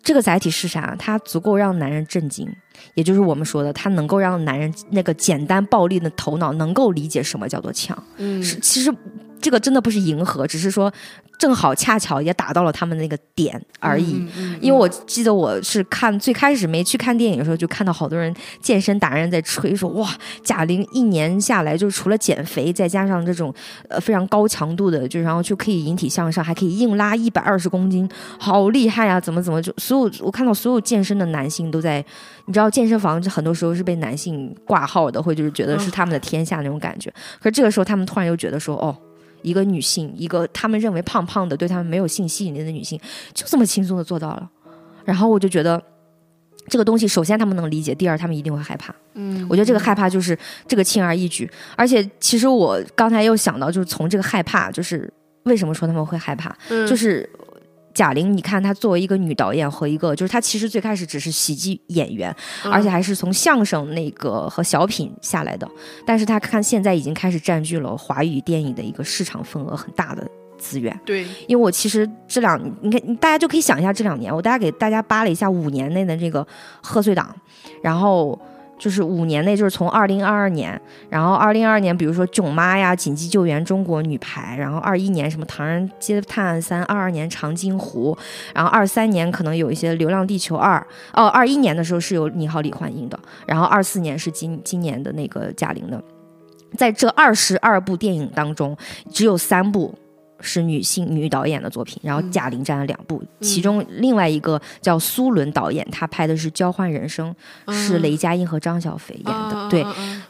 这个载体是啥？它足够让男人震惊，也就是我们说的，他能够让男人那个简单暴力的头脑能够理解什么叫做强。嗯是其实这个真的不是迎合，只是说正好恰巧也打到了他们那个点而已。嗯因为我记得我是看最开始没去看电影的时候，就看到好多人健身达人在吹说，哇，贾玲一年下来就除了减肥，再加上这种呃非常高强度的，就然后就可以引体向上，还可以硬拉一百二十公斤，好厉害啊！怎么怎么就所有我看到所有健身的男性都在，你知道健身房很多时候是被男性挂号的，或者就是觉得是他们的天下那种感觉。可是这个时候他们突然又觉得说，哦。一个女性，一个他们认为胖胖的、对他们没有性吸引力的女性，就这么轻松的做到了。然后我就觉得这个东西，首先他们能理解，第二他们一定会害怕。嗯，我觉得这个害怕就是这个轻而易举，而且其实我刚才又想到，就是从这个害怕，就是为什么说他们会害怕，嗯就是。贾玲，你看她作为一个女导演和一个，就是她其实最开始只是喜剧演员，嗯而且还是从相声那个和小品下来的，但是她看现在已经开始占据了华语电影的一个市场份额很大的资源。对，因为我其实这两，你看，大家就可以想一下这两年，我大家给大家扒了一下五年内的这个贺岁档，然后就是五年内，就是从二零二二年，然后二零二二年，比如说《囧妈》呀，《紧急救援》、中国女排，然后二一年什么《唐人街探案三》，二二年《长津湖》，然后二三年可能有一些《流浪地球二》，哦，二一年的时候是有《你好，李焕英》的，然后二四年是今今年的那个贾玲的。在这二十二部电影当中，只有三部是女性女导演的作品，然后贾玲占了两部，其中另外一个叫苏伦导演，他拍的是《交换人生》，是雷佳音和张小斐演的。对，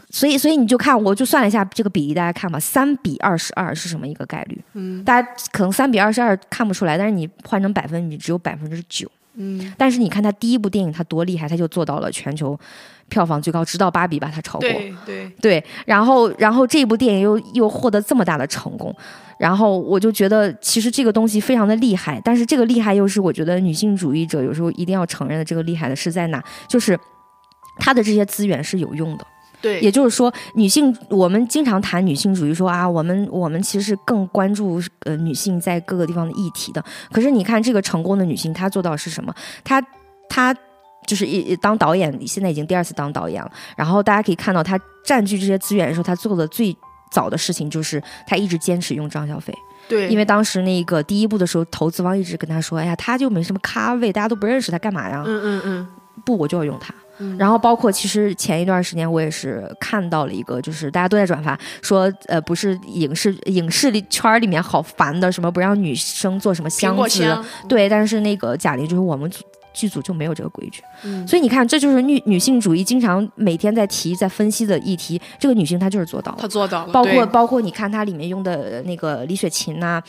所以所以你就看，我就算了一下这个比例，大家看吧，三比二十二是什么一个概率？嗯大家可能三比二十二看不出来，但是你换成百分你只有百分之九。嗯，但是你看他第一部电影他多厉害，他就做到了全球票房最高，直到芭比把他超过。对对，对，然后然后这部电影又又获得这么大的成功，然后我就觉得其实这个东西非常的厉害，但是这个厉害又是我觉得女性主义者有时候一定要承认的，这个厉害的是在哪？就是他的这些资源是有用的。对，也就是说，女性我们经常谈女性主义说，啊，我们我们其实更关注呃女性在各个地方的议题的。可是你看这个成功的女性，她做到是什么？她她就是一当导演，现在已经第二次当导演了。然后大家可以看到，她占据这些资源的时候，她做的最早的事情就是她一直坚持用张小斐。对，因为当时那个第一部的时候，投资方一直跟她说，哎呀，她就没什么咖位，大家都不认识她干嘛呀？嗯嗯嗯，不，我就要用它。然后包括其实前一段时间我也是看到了一个，就是大家都在转发说，呃，不是影视影视里圈儿里面好烦的，什么不让女生做什么苹箱子，箱，对，但是那个贾玲就是我们组剧组就没有这个规矩，嗯所以你看，这就是女女性主义经常每天在提、在分析的议题。这个女性她就是做到了她，做到了，包括包括你看她里面用的呃那个李雪琴呐、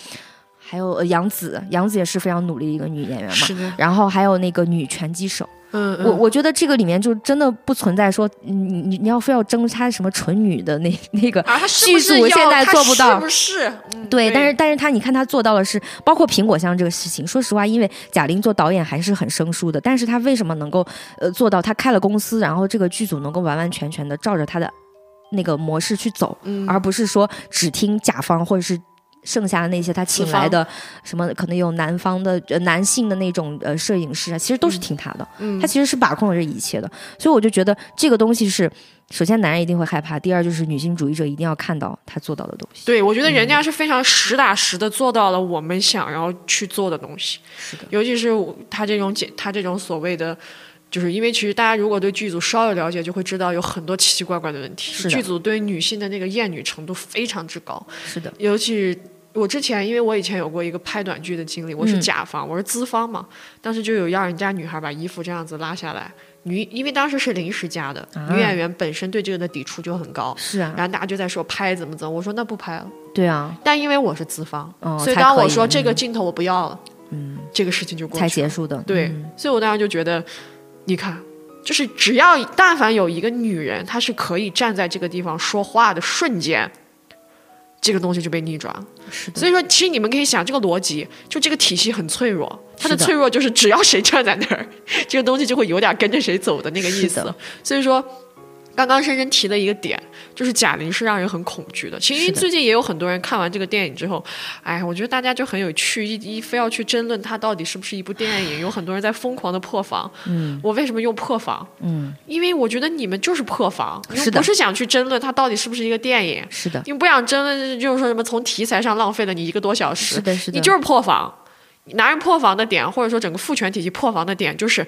还有呃杨紫，杨紫也是非常努力的一个女演员嘛。然后还有那个女拳击手，嗯，嗯我我觉得这个里面就真的不存在说你你你要非要争她什么纯女的那 那个啊，他现在做不到是不是？嗯对，但是但是他你看他做到了是，包括苹果香这个事情。说实话，因为贾玲做导演还是很生疏的，但是她为什么能够呃做到？她开了公司，然后这个剧组能够完完全全的照着她的那个模式去走，嗯而不是说只听甲方或者是。剩下的那些他请来的什么可能有南方的呃男性的那种呃摄影师啊，其实都是听他的，嗯。他其实是把控了这一切的，所以我就觉得这个东西是，首先男人一定会害怕，第二就是女性主义者一定要看到他做到的东西。对，我觉得人家是非常实打实的做到了我们想要去做的东西。是的，尤其是他这种简，他这种所谓的，就是因为其实大家如果对剧组稍有了解，就会知道有很多奇奇怪怪的问题。是剧组对女性的那个厌女程度非常之高，是的，尤其。我之前，因为我以前有过一个拍短剧的经历，我是嗯。甲方，我是资方嘛，当时就有要人家女孩把衣服这样子拉下来，女因为当时是临时加的，啊。女演员本身对这个的抵触就很高，是啊，然后大家就在说拍怎么怎么，我说那不拍了，对啊，但因为我是资方，哦，所以当我说这个嗯镜头我不要了，嗯，这个事情就过去才了。结束的，对，嗯。所以我当时就觉得，你看，就是只要但凡有一个女人，她是可以站在这个地方说话的瞬间，这个东西就被逆转了。是的，所以说，其实你们可以想，这个逻辑，就这个体系很脆弱，它的脆弱就是只要谁站在那儿，这个东西就会有点跟着谁走的那个意思。所以说。刚刚深深提了一个点，就是贾玲是让人很恐惧的。其实最近也有很多人看完这个电影之后，哎，我觉得大家就很有趣，一一非要去争论它到底是不是一部电影。有很多人在疯狂的破防。嗯我为什么用破防？嗯，因为我觉得你们就是破防，你们是不是想去争论它到底是不是一个电影，是的，你们不想争论，就是说什么从题材上浪费了你一个多小时。是的，是的，你就是破防。男人破防的点，或者说整个父权体系破防的点，就是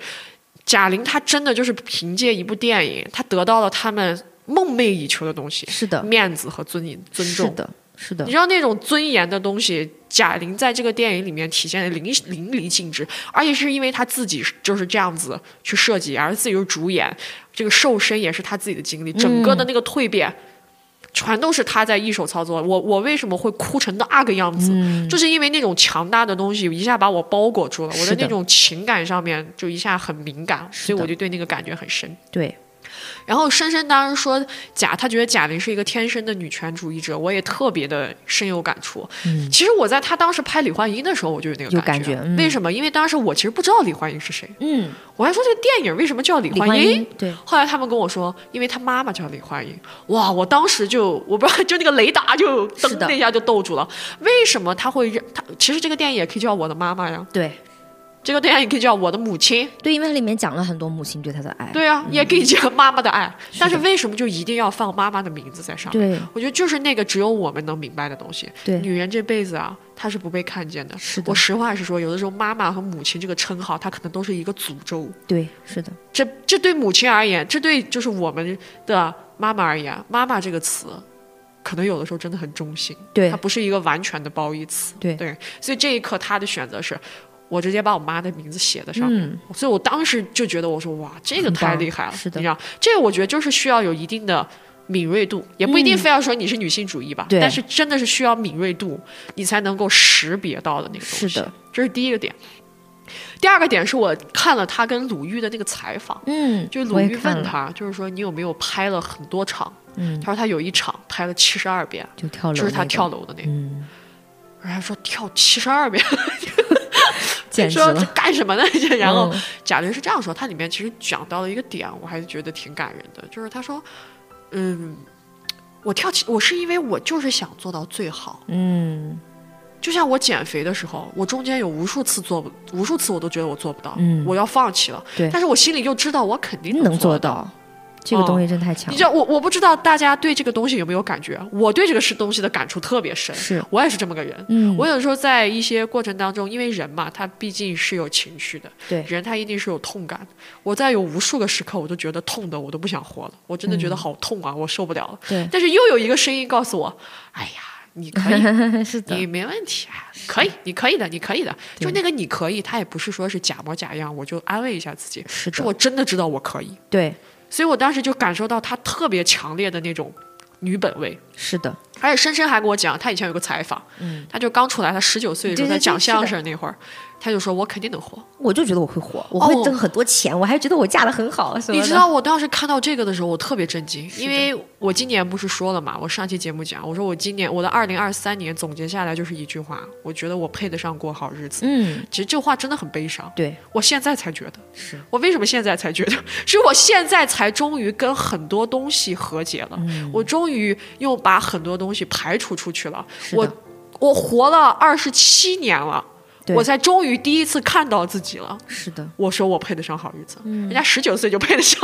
贾玲她真的就是凭借一部电影，她得到了他们梦寐以求的东西，是的，面子和尊尊重。是的，是的你，知道那种尊严的东西，贾玲在这个电影里面体现的淋淋漓尽致，而且是因为她自己就是这样子去设计，而自己又主演，这个瘦身也是她自己的经历，整个的那个蜕变。全都是他在一手操作。我我为什么会哭成那个样子？嗯，就是因为那种强大的东西一下把我包裹住了，我的那种情感上面就一下很敏感，所以我就对那个感觉很深。对，然后深深当时说贾，他觉得贾玲是一个天生的女权主义者，我也特别的深有感触。嗯其实我在他当时拍李焕英的时候，我就有那个有感感觉嗯为什么？因为当时我其实不知道李焕英是谁，嗯，我还说这个电影为什么叫李李焕英？对，后来他们跟我说，因为他妈妈叫李焕英。哇，我当时就我不知道，就那个雷达就噔的一下就逗住了。为什么他会认他？其实这个电影也可以叫我的妈妈呀，对，这个电影也可以叫我的母亲。对，因为它里面讲了很多母亲对他的爱，对啊，也可以叫妈妈的爱。是的但是为什么就一定要放妈妈的名字在上面？对，我觉得就是那个只有我们能明白的东西。对女人这辈子啊，她是不被看见的。是的我实话实说，有的时候妈妈和母亲这个称号，它可能都是一个诅咒。对，是的，这这对母亲而言，这对就是我们的妈妈而言，妈妈这个词，可能有的时候真的很中性，对它，不是一个完全的褒义词。对对，所以这一刻他的选择是。我直接把我妈的名字写在上面，嗯，所以我当时就觉得，我说哇，这个太厉害了，是的你知道，这个我觉得就是需要有一定的敏锐度，也不一定非要说你是女性主义吧，嗯但是真的是需要敏锐度，你才能够识别到的那个东西。是的，这是第一个点。第二个点是我看了他跟鲁豫的那个采访，嗯，就是鲁豫问他，就是说你有没有拍了很多场？嗯，他说他有一场拍了七十二遍，就跳楼，就是他跳，楼的那个。嗯，然后他说跳七十二遍，简直说干什么呢？然后嗯。贾玲是这样说，它里面其实讲到了一个点，我还是觉得挺感人的，就是他说，嗯，我跳起，我是因为我就是想做到最好，嗯。就像我减肥的时候，我中间有无数次做不，无数次我都觉得我做不到，嗯。我要放弃了，对。但是我心里就知道我肯定能做做到，这个东西真太强了。你知道我我不知道大家对这个东西有没有感觉？我对这个是东西的感触特别深。是我也是这么个人。嗯，我有时候在一些过程当中，因为人嘛，他毕竟是有情绪的，对人他一定是有痛感的。我在有无数个时刻，我都觉得痛的，我都不想活了，我真的觉得好痛啊，我受不了了。对，但是又有一个声音告诉我，哎呀，你可以，是的，你没问题，哎可以，你可以的，你可以的。就那个你可以，他也不是说是假模假样，我就安慰一下自己，是的是我真的知道我可以。对，所以我当时就感受到她特别强烈的那种女本位。是的，而且深深还跟我讲，他以前有个采访，嗯，他就刚出来，他十九岁的时候对对对在讲相声那会儿，他就说我肯定能火。我就觉得我会火，我会哦挣很多钱，我还觉得我嫁的很好的。你知道我当时看到这个的时候，我特别震惊，因为我今年不是说了嘛，我上期节目讲，我说我今年我的二零二三年总结下来就是一句话，我觉得我配得上过好日子。嗯，其实这话真的很悲伤，对，我现在才觉得，是我为什么现在才觉得？是我现在才终于跟很多东西和解了，嗯我终于又把很多东西排除出去了。我我活了二十七年了，我才终于第一次看到自己了。是的，我说我配得上好日子，嗯人家十九岁就配得上。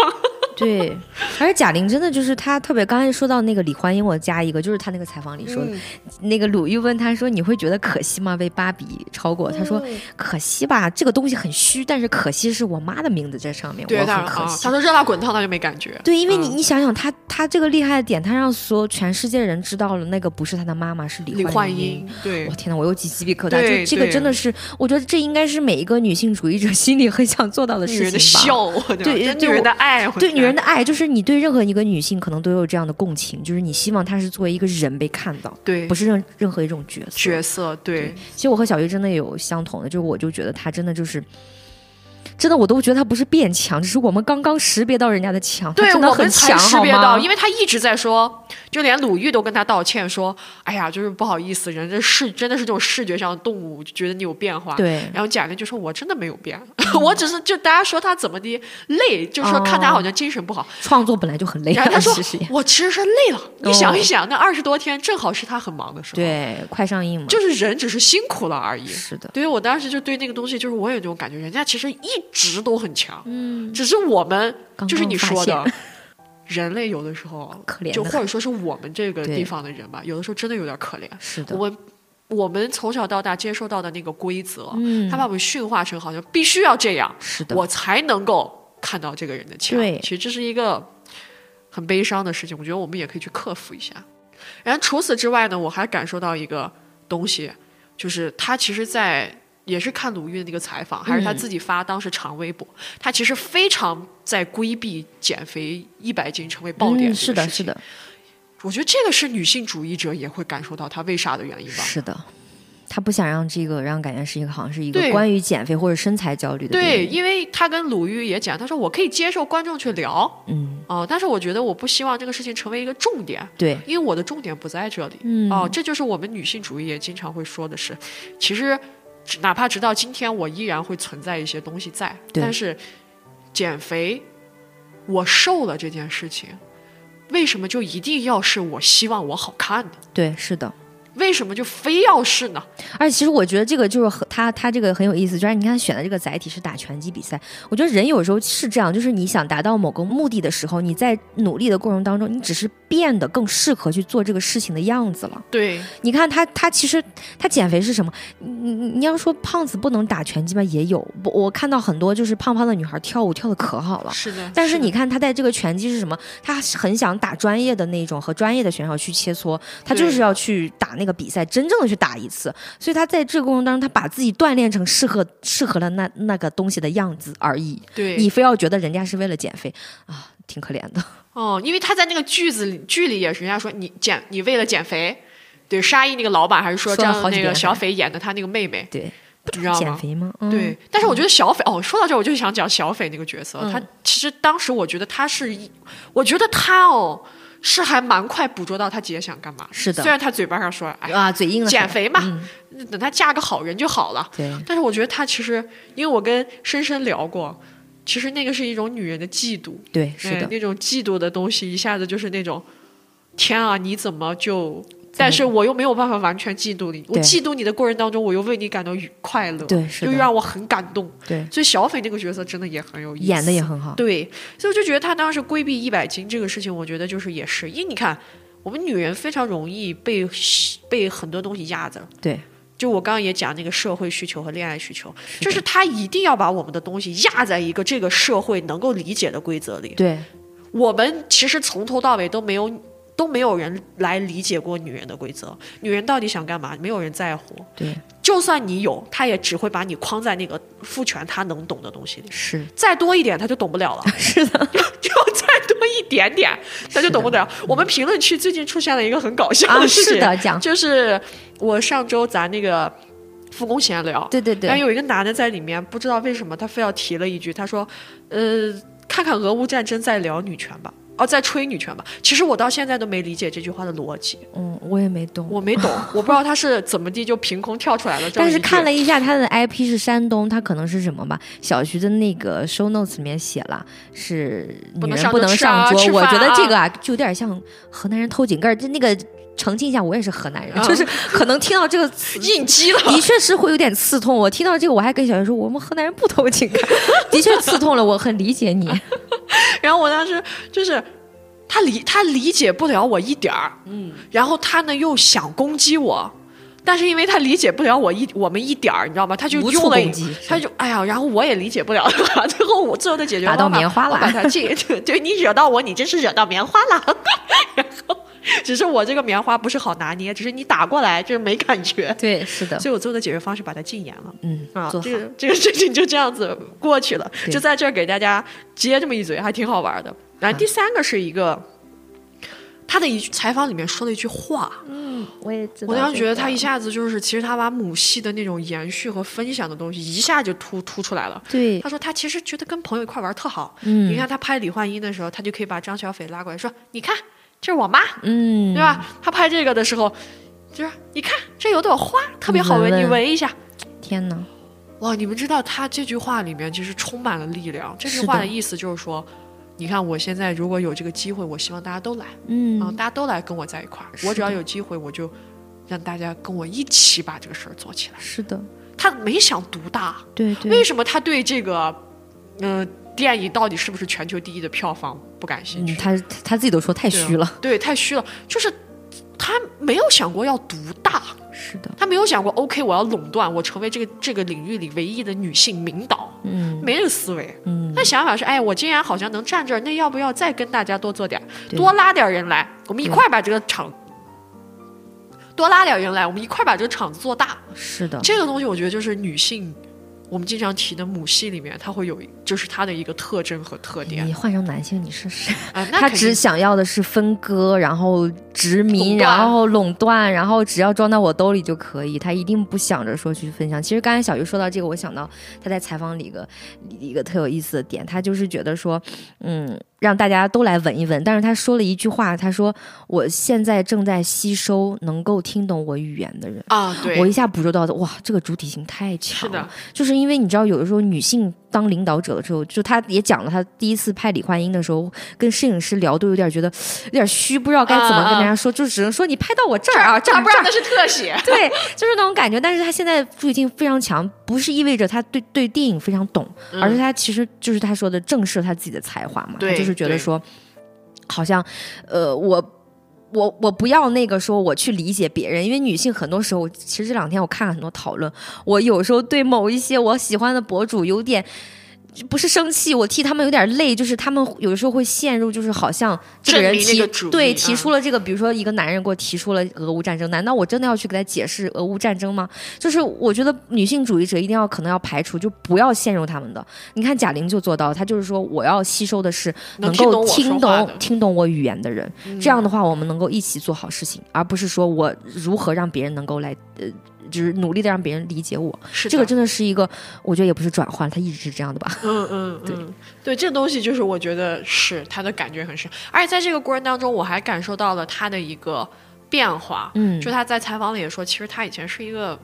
对，而且贾玲真的就是她特别。刚才说到那个李焕英，我加一个，就是她那个采访里说的，嗯那个鲁豫问她说：“你会觉得可惜吗？被芭比超过？”她说：“可惜吧，这个东西很虚，但是可惜是我妈的名字在上面，我很可惜。她说热辣滚烫，她就没感觉。对，因为你、嗯你想想，她她这个厉害的点，她让所有全世界人知道了，那个不是她的妈妈，是李李焕英。对我，天呐，我又起鸡皮疙瘩，对就这个真的是，我觉得这应该是每一个女性主义者心里很想做到的女人的事情吧。笑，对这女人对我的爱，对女人的爱，就是你对任何一个女性可能都有这样的共情，就是你希望她是作为一个人被看到，对不是任任何一种角色。角色，对，其实我和小鱼真的有相同的，就是我就觉得她真的就是。真的，我都觉得他不是变强，只是我们刚刚识别到人家的强，对真的很我们才强，好吗？识别到，因为他一直在说，就连鲁豫都跟他道歉说：“哎呀，就是不好意思，人这视真的是这种视觉上的动物，就觉得你有变化。”对，然后贾玲就说：“我真的没有变，我只是就大家说他怎么的累，就说看他好像精神不好。创作本来就很累啊，然后他说其实：“我其实是累了。你想一想，那二十多天正好是他很忙的时候，，对，快上映嘛，就是人只是辛苦了而已。是的，对我当时就对那个东西，就是我有这种感觉，人家其实一直都很强，嗯，只是我们就是你说的刚，人类有的时候可怜就或者说是我们这个地方的人吧，有的时候真的有点可怜。是的，我们我们从小到大接受到的那个规则，嗯。他把我们驯化成好像必须要这样，是的，我才能够看到这个人的强。对。其实这是一个很悲伤的事情，我觉得我们也可以去克服一下。然后除此之外呢，我还感受到一个东西，就是他其实，在也是看鲁豫的那个采访，还是他嗯。自己发当时长微博，他其实非常在规避减肥一百斤成为爆点、嗯，是的，是。的，我觉得这个是女性主义者也会感受到他为啥的原因吧。是的。他不想让这个让感觉是一个好像是一个关于减肥或者身材焦虑的对，因为他跟鲁豫也讲，他说我可以接受观众去聊，嗯，哦、但是我觉得我不希望这个事情成为一个重点，对，因为我的重点不在这里。嗯，哦，这就是我们女性主义也经常会说的是，其实直哪怕直到今天，我依然会存在一些东西在，但是减肥，我瘦了这件事情，为什么就一定要是我希望我好看的？对，是的。为什么就非要是呢？而且其实我觉得这个就是很他他这个很有意思，就是你看他选的这个载体是打拳击比赛，我觉得人有时候是这样，就是你想达到某个目的的时候，你在努力的过程当中，你只是变得更适合去做这个事情的样子了。对，你看他他其实他减肥是什么？你你你要说胖子不能打拳击吧？也有，我我看到很多就是胖胖的女孩跳舞跳的可好了。是的。但是你看他在这个拳击是什么？他很想打专业的那种和专业的选手去切磋，他就是要去打那个比赛，真正的去打一次。所以他在这个过程当中，他把自己锻炼成适合适合了那那个东西的样子而已。对，你非要觉得人家是为了减肥啊，挺可怜的。哦，因为他在那个句子里剧里也是，人家说你减你为了减肥，对沙溢那个老板还是说说了张好几遍那个小斐演的他那个妹妹，对，你知道吗？减肥吗？嗯、对，但是我觉得小斐哦，说到这儿我就想讲小斐那个角色，嗯他其实当时我觉得他是一，我觉得他哦是还蛮快捕捉到他姐想干嘛，是的。虽然他嘴巴上说哎啊，嘴硬了。减肥嘛，嗯。等他嫁个好人就好了，对，但是我觉得他其实，因为我跟深深聊过，其实那个是一种女人的嫉妒，对，是的，哎那种嫉妒的东西，一下子就是那种，天啊，你怎么就但是我又没有办法完全嫉妒你。我嫉妒你的过程当中，我又为你感到愉快乐，对是就让我很感动。对所以小斐那个角色真的也很有意思，演的也很好。对，所以我就觉得他当时规避一百斤这个事情，我觉得就是也是，因为你看，我们女人非常容易被被很多东西压着。对，就我刚刚也讲那个社会需求和恋爱需求，就是他一定要把我们的东西压在一个这个社会能够理解的规则里。对，我们其实从头到尾都没有都没有人来理解过女人的规则，女人到底想干嘛，没有人在乎。对，就算你有，他也只会把你框在那个父权他能懂的东西里，是。再多一点他就懂不了了。是的，就再多一点点，他就懂不了。我们评论区最近出现了一个很搞笑啊，的事情，是的，讲。就是我上周咱那个复工闲聊，对对对，有一个男的在里面，不知道为什么他非要提了一句，他说：“呃，看看俄乌战争再聊女权吧。”哦，在吹女权吧。其实我到现在都没理解这句话的逻辑，嗯，我也没懂。我没懂，我不知道他是怎么地就凭空跳出来了。但是看了一下他的 IP 是山东，他可能是什么吧？小徐的那个 show notes 里面写了是女不能上人不能上桌，我觉得这啊个啊就有点像河南人偷井盖儿，就那个澄清一下，我也是河南人，啊就是可能听到这个词。应激了，的确是会有点刺痛。我听到这个，我还跟小袁说，我们河南人不偷井盖，的确刺痛了。我很理解你。然后我当时就是他理他理解不了我一点儿，嗯，然后他呢又想攻击我，但是因为他理解不了我一我们一点儿，你知道吗？他就无用了一处攻击，他就哎呀，然后我也理解不了他，最后我最后的解决打到棉花了我把他这对对你惹到我，你真是惹到棉花了，只是我这个棉花不是好拿捏，只是你打过来就是没感觉。对，是的，所以我最后的解决方式把它禁言了。嗯啊，这个这个事情就这样子过去了，就在这儿给大家接这么一嘴，还挺好玩的。然后第三个是一个，他的一句采访里面说了一句话，嗯，我也知我当时觉得他一下子就是，其实他把母系的那种延续和分享的东西一下就突突出来了。对他，说他其实觉得跟朋友一块玩特好。嗯你看他拍李焕英的时候，他就可以把张小斐拉过来说：“你看，这是我妈，嗯，对吧？”她拍这个的时候，就是你看这有朵花，特别好闻，你你闻一下。天哪，哇，你们知道他这句话里面其实充满了力量。这句话的意思就是说，你看我现在如果有这个机会，我希望大家都来，嗯啊、大家都来跟我在一块儿。我只要有机会，我就让大家跟我一起把这个事儿做起来。是的，他没想独大，对对，为什么他对这个，呃，电影到底是不是全球第一的票房不感兴趣？嗯，他他自己都说太虚了，对，太虚了，就是他没有想过要独大。是的，他没有想过，OK，我要垄断，我成为这个这个领域里唯一的女性领导，嗯没这个思维。嗯，他想法是，哎，我既然好像能站这儿，那要不要再跟大家多做点儿，多拉点人来，我们一块儿把这个场，多拉点人来，我们一块儿把这个场子做大。是的，这个东西，我觉得就是女性，我们经常提的母系里面，它会有，就是它的一个特征和特点你换成男性，你试试。啊。他只想要的是分割，然后殖民，然后垄断，然后只要装到我兜里就可以。他一定不想着说去分享。其实刚才小鱼说到这个，我想到他在采访里一个一个特有意思的点，他就是觉得说，嗯，让大家都来闻一闻。但是他说了一句话，他说：“我现在正在吸收能够听懂我语言的人。”啊，对，我一下捕捉到的，哇，这个主体性太强了。是的，就是因为你知道，有的时候女性当领导者的时候，就他也讲了，他第一次拍李焕英的时候，跟摄影师聊都有点觉得有点虚，不知道该怎么跟大家说，就只能说你拍到我这儿啊，这儿不知道那。是特写。对，就是那种感觉。但是他现在注意性非常强，不是意味着他对对电影非常懂，而是他其实就是他说的正视他自己的才华嘛。他就是觉得说，好像，呃，我。我我不要那个说我去理解别人，因为女性很多时候，其实这两天我看了很多讨论，我有时候对某一些我喜欢的博主有点。不是生气，我替他们有点累，就是他们有的时候会陷入，就是好像这个人提个对嗯提出了这个，比如说一个男人给我提出了俄乌战争，难道我真的要去给他解释俄乌战争吗？就是我觉得女性主义者一定要可能要排除，就不要陷入他们的。你看贾玲就做到，她就是说我要吸收的是能够听懂听懂我语言的人，这样的话我们能够一起做好事情，而不是说我如何让别人能够来呃。就是努力的让别人理解我，是这个真的是一个，我觉得也不是转换，他一直是这样的吧。嗯嗯 嗯，对，这东西就是我觉得是他的感觉很深，而且在这个过程当中，我还感受到了他的一个变化。嗯。就他在采访里也说，其实他以前是一个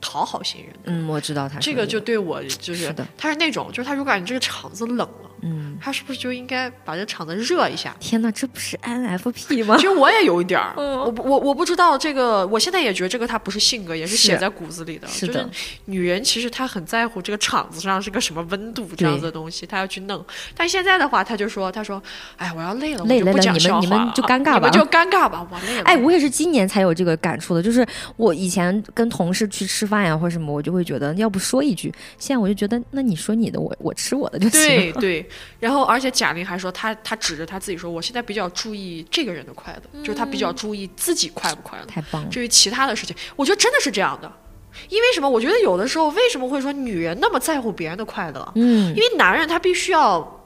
讨好型人，嗯，我知道他这个就对我就是是的。他是那种，就是他如果感觉这个场子冷了，嗯，他是不是就应该把这场子热一下？天哪，这不是 INFP 吗其？实我也有一点儿，嗯我不我我不知道这个，我现在也觉得这个他不是性格，也是是写在骨子里的。是的就是女人其实她很在乎这个场子上是个什么温度这样子的东西，她要去弄。但现在的话，她就说，她说，哎，我要累了，我就不累累了你们你们就尴尬吧你们就尴尬吧，我累了。哎，我也是今年才有这个感触的，就是我以前跟同事去吃饭呀或者什么，我就会觉得要不说一句，现在我就觉得那你说你的，我我吃我的就行了。对对，然后而且贾玲还说，她她指着她自己说，我现在比较注意这个人的快乐，就是她比较注意自己快不快乐。太棒了，至于其他的事情，我觉得真的是这样的。因为什么？我觉得有的时候为什么会说女人那么在乎别人的快乐？嗯因为男人他必须要，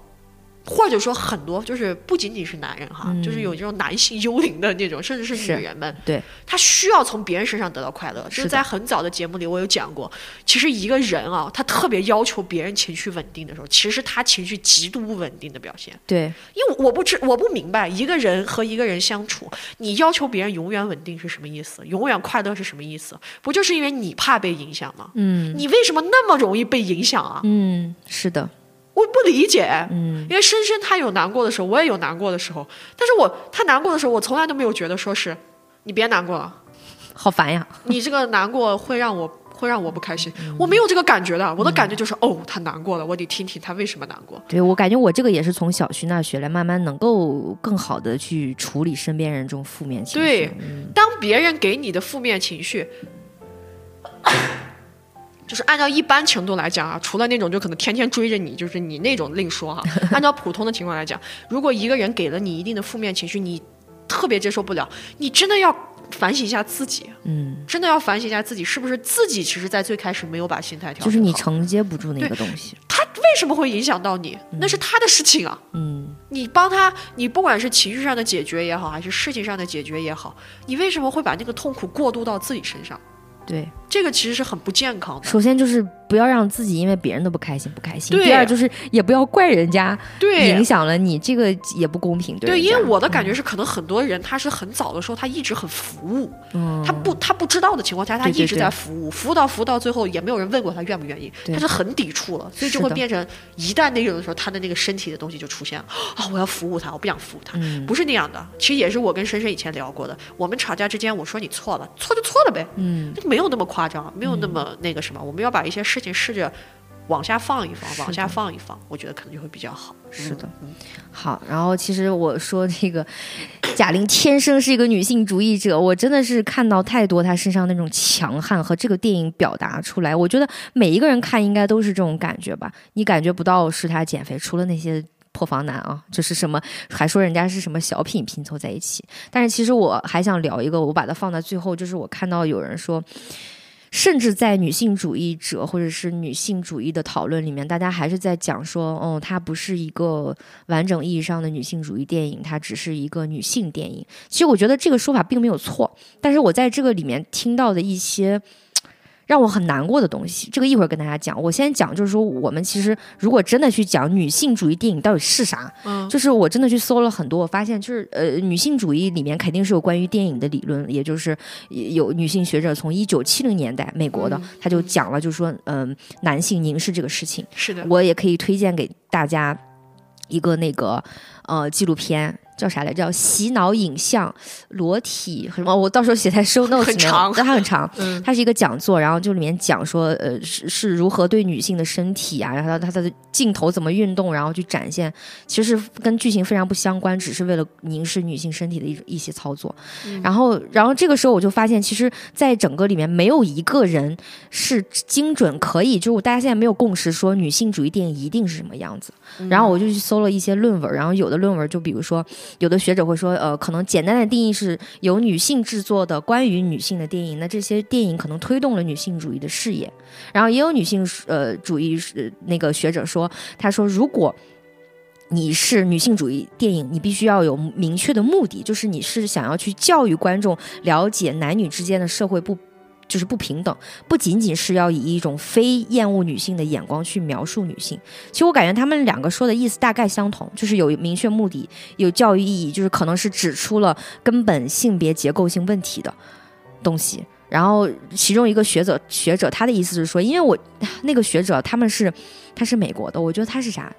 或者说很多就是不仅仅是男人哈，嗯就是有这种男性幽灵的那种，甚至是是女人们，对，他需要从别人身上得到快乐。就是在很早的节目里，我有讲过，其实一个人啊，他特别要求别人情绪稳定的时候，其实他情绪极度不稳定的表现。对，因为我不知我不明白，一个人和一个人相处，你要求别人永远稳定是什么意思？永远快乐是什么意思？不就是因为你怕被影响吗？嗯你为什么那么容易被影响啊？嗯，是的，我不理解。嗯因为深深他有难过的时候，我也有难过的时候，但是我他难过的时候，我从来都没有觉得说是你别难过了，好烦呀。你这个难过会让我会让我不开心，嗯我没有这个感觉的，我的感觉就是、哦，他难过了，我得听听他为什么难过。对我感觉我这个也是从小徐那学来，慢慢能够更好的去处理身边人这种负面情绪。对嗯当别人给你的负面情绪，就是按照一般程度来讲啊，除了那种就可能天天追着你，就是你那种另说哈。按照普通的情况来讲，如果一个人给了你一定的负面情绪，你特别接受不了，你真的要反省一下自己，嗯，真的要反省一下自己，是不是自己其实在最开始没有把心态调整好。就是你承接不住那个东西。他为什么会影响到你？那是他的事情啊。嗯，你帮他，你不管是情绪上的解决也好，还是事情上的解决也好，你为什么会把那个痛苦过渡到自己身上？对。这个其实是很不健康的。首先就是不要让自己因为别人的不开心不开心。对第二就是也不要怪人家对影响了你，这个也不公平。对，因为我的感觉是，可能很多人他是很早的时候，他一直很服务，嗯他不他不知道的情况下，他一直对对对在服务，服务到服务到最后，也没有人问过他愿不愿意，他是很抵触了，所以就会变成一旦那个的时候，他的那个身体的东西就出现了啊，我要服务他，我不想服务他，嗯不是那样的。其实也是我跟深深以前聊过的，我们吵架之间，我说你错了，错就错了呗，嗯，没有那么夸张，没有那么那个什么，我们要把一些事情试着往下放一放，往下放一放，我觉得可能就会比较好。是的嗯，好。然后其实我说这个贾玲天生是一个女性主义者，我真的是看到太多她身上那种强悍和这个电影表达出来。我觉得每一个人看应该都是这种感觉吧，你感觉不到是她减肥，除了那些。破防男啊，就是什么，还说人家是什么小品拼凑在一起。但是其实我还想聊一个，我把它放在最后，就是我看到有人说，甚至在女性主义者或者是女性主义的讨论里面，大家还是在讲说，哦，它不是一个完整意义上的女性主义电影，它只是一个女性电影。其实我觉得这个说法并没有错，但是我在这个里面听到的一些。让我很难过的东西，这个一会儿跟大家讲。我先讲，就是说，我们其实如果真的去讲女性主义电影到底是啥，嗯就是我真的去搜了很多，我发现就是呃，女性主义里面肯定是有关于电影的理论，也就是有女性学者从一九七零年代美国的，他就讲了，就是说，嗯、男性凝视这个事情。是的，我也可以推荐给大家一个那个呃纪录片。叫啥来着？叫洗脑影像裸体什么？我到时候写在 show notes 里面，很长但它很长。嗯它是一个讲座，然后就里面讲说，呃，是是如何对女性的身体啊，然后它它的镜头怎么运动，然后去展现，其实跟剧情非常不相关，只是为了凝视女性身体的一一些操作。然后，然后这个时候我就发现，其实在整个里面没有一个人是精准可以，就是大家现在没有共识说女性主义电影一定是什么样子。然后我就去搜了一些论文，然后有的论文就比如说，有的学者会说，呃，可能简单的定义是由女性制作的关于女性的电影，那这些电影可能推动了女性主义的事业。然后也有女性呃主义呃那个学者说，他说如果。你是女性主义电影，你必须要有明确的目的，就是你是想要去教育观众了解男女之间的社会不就是不平等，不仅仅是要以一种非厌恶女性的眼光去描述女性。其实我感觉他们两个说的意思大概相同，就是有明确目的，有教育意义，就是可能是指出了根本性别结构性问题的东西。然后其中一个学者学者他的意思是说，因为我那个学者他们是他是美国的，我觉得他是啥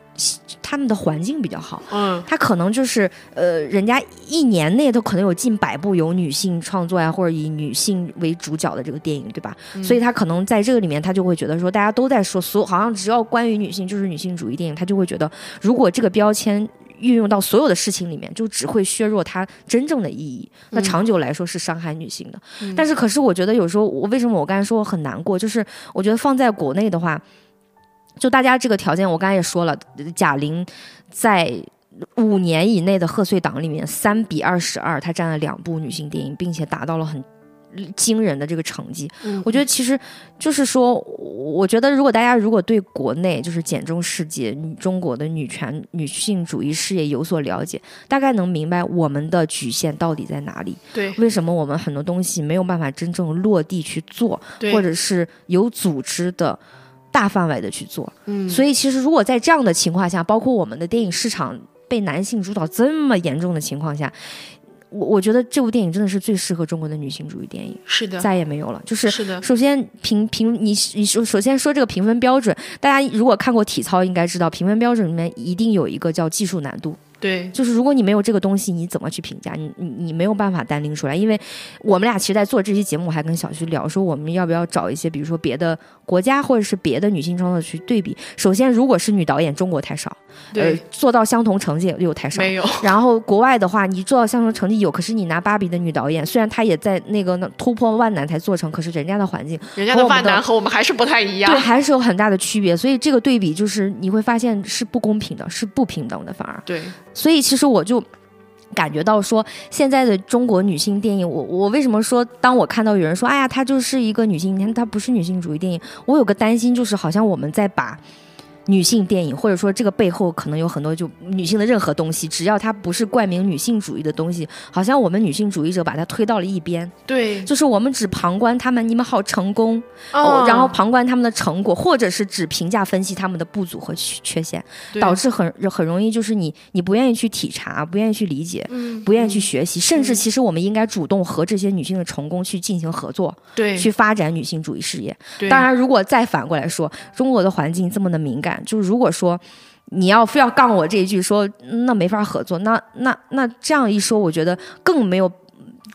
他们的环境比较好，嗯，他可能就是呃，人家一年内都可能有近百部有女性创作呀，或者以女性为主角的这个电影，对吧？所以他可能在这个里面，他就会觉得说，大家都在说，所好像只要关于女性就是女性主义电影，他就会觉得，如果这个标签运用到所有的事情里面，就只会削弱它真正的意义，那长久来说是伤害女性的。但是，可是我觉得有时候，我为什么我刚才说我很难过，就是我觉得放在国内的话。就大家这个条件，我刚才也说了，贾玲在五年以内的贺岁档里面，三比二十二，她占了两部女性电影，并且达到了很惊人的这个成绩。我觉得其实就是说，我觉得如果大家如果对国内就是简中世界中国的女权女性主义事业有所了解，大概能明白我们的局限到底在哪里。对，为什么我们很多东西没有办法真正落地去做，或者是有组织的。大范围的去做，嗯，所以其实如果在这样的情况下，包括我们的电影市场被男性主导这么严重的情况下，我我觉得这部电影真的是最适合中国的女性主义电影。是的，再也没有了。就是是的。首先评评你你说首先说这个评分标准，大家如果看过体操，应该知道评分标准里面一定有一个叫技术难度。对，就是如果你没有这个东西，你怎么去评价？你你你没有办法单拎出来。因为我们俩其实，在做这期节目，我还跟小徐聊说，我们要不要找一些，比如说别的国家或者是别的女性创作去对比。首先，如果是女导演，中国太少，对，做到相同成绩又太少，没有。然后国外的话，你做到相同成绩有，可是你拿芭比的女导演，虽然她也在那个突破万难才做成，可是人家的环境，人家的万难和我们还是不太一样，对，还是有很大的区别。所以这个对比就是你会发现是不公平的，是不平等的，反而对。所以其实我就感觉到说，现在的中国女性电影，我我为什么说，当我看到有人说，哎呀，她就是一个女性，你看她不是女性主义电影，我有个担心，就是好像我们在把。女性电影，或者说这个背后可能有很多就女性的任何东西，只要它不是冠名女性主义的东西，好像我们女性主义者把它推到了一边。对，就是我们只旁观他们，你们好成功，哦，然后旁观他们的成果，或者是只评价分析他们的不足和缺陷，导致很很容易就是你你不愿意去体察，不愿意去理解，不愿意去学习，甚至其实我们应该主动和这些女性的成功去进行合作，对，去发展女性主义事业。当然，如果再反过来说，中国的环境这么的敏感。就如果说你要非要杠我这一句，说那没法合作，那那那这样一说，我觉得更没有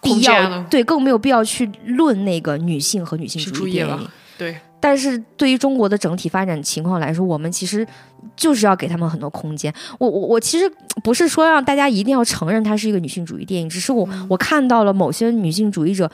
必要，对，更没有必要去论那个女性和女性主义电影。对，但是对于中国的整体发展情况来说，我们其实就是要给他们很多空间。我我我其实不是说让大家一定要承认它是一个女性主义电影，只是我我看到了某些女性主义者。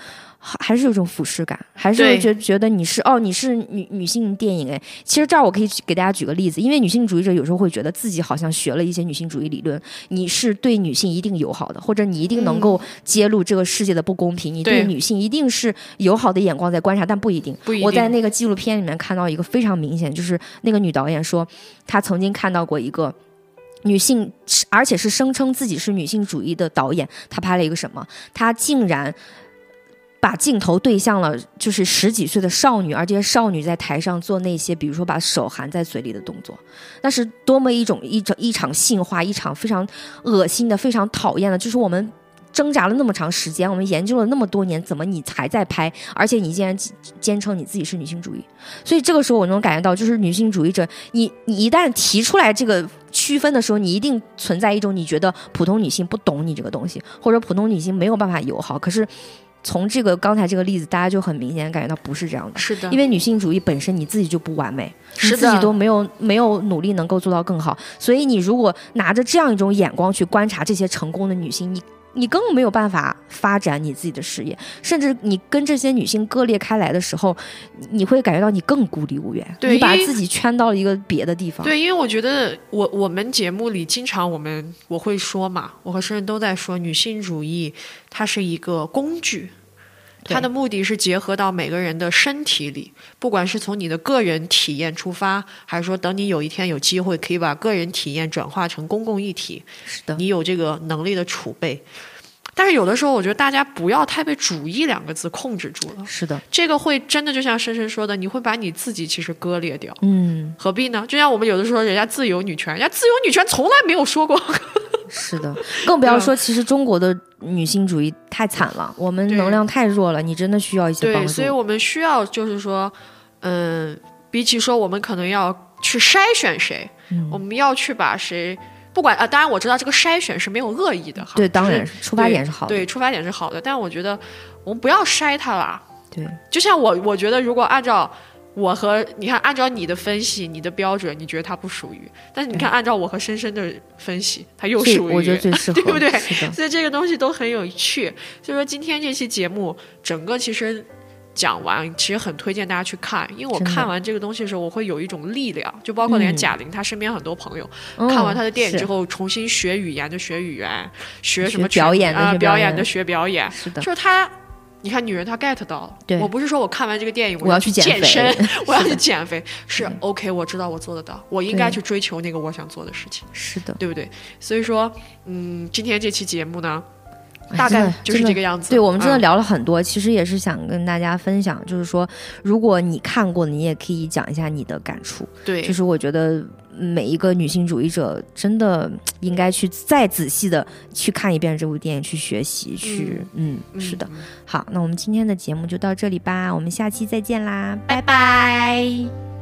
还是有种俯视感，还是觉觉得你是哦，你是女女性电影哎。其实这儿我可以给大家举个例子，因为女性主义者有时候会觉得自己好像学了一些女性主义理论，你是对女性一定友好的，或者你一定能够揭露这个世界的不公平，你对女性一定是友好的眼光在观察，但不一定。不一定。我在那个纪录片里面看到一个非常明显，就是那个女导演说，她曾经看到过一个女性，而且是声称自己是女性主义的导演，她拍了一个什么？她竟然。把镜头对向了，就是十几岁的少女，而这些少女在台上做那些，比如说把手含在嘴里的动作，那是多么一种一种一场性化，一场非常恶心的、非常讨厌的。就是我们挣扎了那么长时间，我们研究了那么多年，怎么你还在拍？而且你竟然坚称你自己是女性主义，所以这个时候我能感觉到，就是女性主义者，你你一旦提出来这个区分的时候，你一定存在一种你觉得普通女性不懂你这个东西，或者普通女性没有办法友好。可是。从这个刚才这个例子，大家就很明显感觉到不是这样的。是的，因为女性主义本身你自己就不完美，你自己都没有没有努力能够做到更好，所以你如果拿着这样一种眼光去观察这些成功的女性，你你更没有办法发展你自己的事业，甚至你跟这些女性割裂开来的时候，你会感觉到你更孤立无援，你把自己圈到了一个别的地方。对，因为我觉得我我们节目里经常我们我会说嘛，我和生人都在说女性主义，它是一个工具。它的目的是结合到每个人的身体里，不管是从你的个人体验出发，还是说等你有一天有机会可以把个人体验转化成公共议题，是的，你有这个能力的储备。但是有的时候，我觉得大家不要太被“主义”两个字控制住了。是的，这个会真的就像深深说的，你会把你自己其实割裂掉。嗯，何必呢？就像我们有的时候，人家自由女权，人家自由女权从来没有说过。是的，更不要说，其实中国的女性主义太惨了，我们能量太弱了，你真的需要一些帮助。对，所以我们需要就是说，嗯，比起说我们可能要去筛选谁，嗯我们要去把谁，不管啊，当然我知道这个筛选是没有恶意的哈。对，当然是出发点是好的，对，出发点是好的，但我觉得我们不要筛他了。对就像我，我觉得如果按照我和你看，按照你的分析、你的标准，你觉得他不属于，但是你看，按照我和深深的分析，他又属于。我觉得最适 合，对不对，所以这个东西都很有趣。所以说今天这期节目整个其实讲完，其实很推荐大家去看，因为我看完这个东西的时候，我会有一种力量，就包括连嗯贾玲她身边很多朋友、嗯看完她的电影之后，重新学语言的学语言，学什么学表演的啊、学表演表演的学表演，是的，就是她。你看，女人她 get 到了。对我不是说我看完这个电影我要去健身，我要去减肥，是 OK，我知道我做得到，我应该去追求那个我想做的事情。是的，对不对？所以说，嗯，今天这期节目呢，哎大概就是这个样子。对，我们真的嗯聊了很多，其实也是想跟大家分享，就是说，如果你看过，你也可以讲一下你的感触。对，就是我觉得每一个女性主义者真的应该去再仔细的去看一遍这部电影，去学习，去嗯。嗯是的。好，那我们今天的节目就到这里吧，我们下期再见啦，拜拜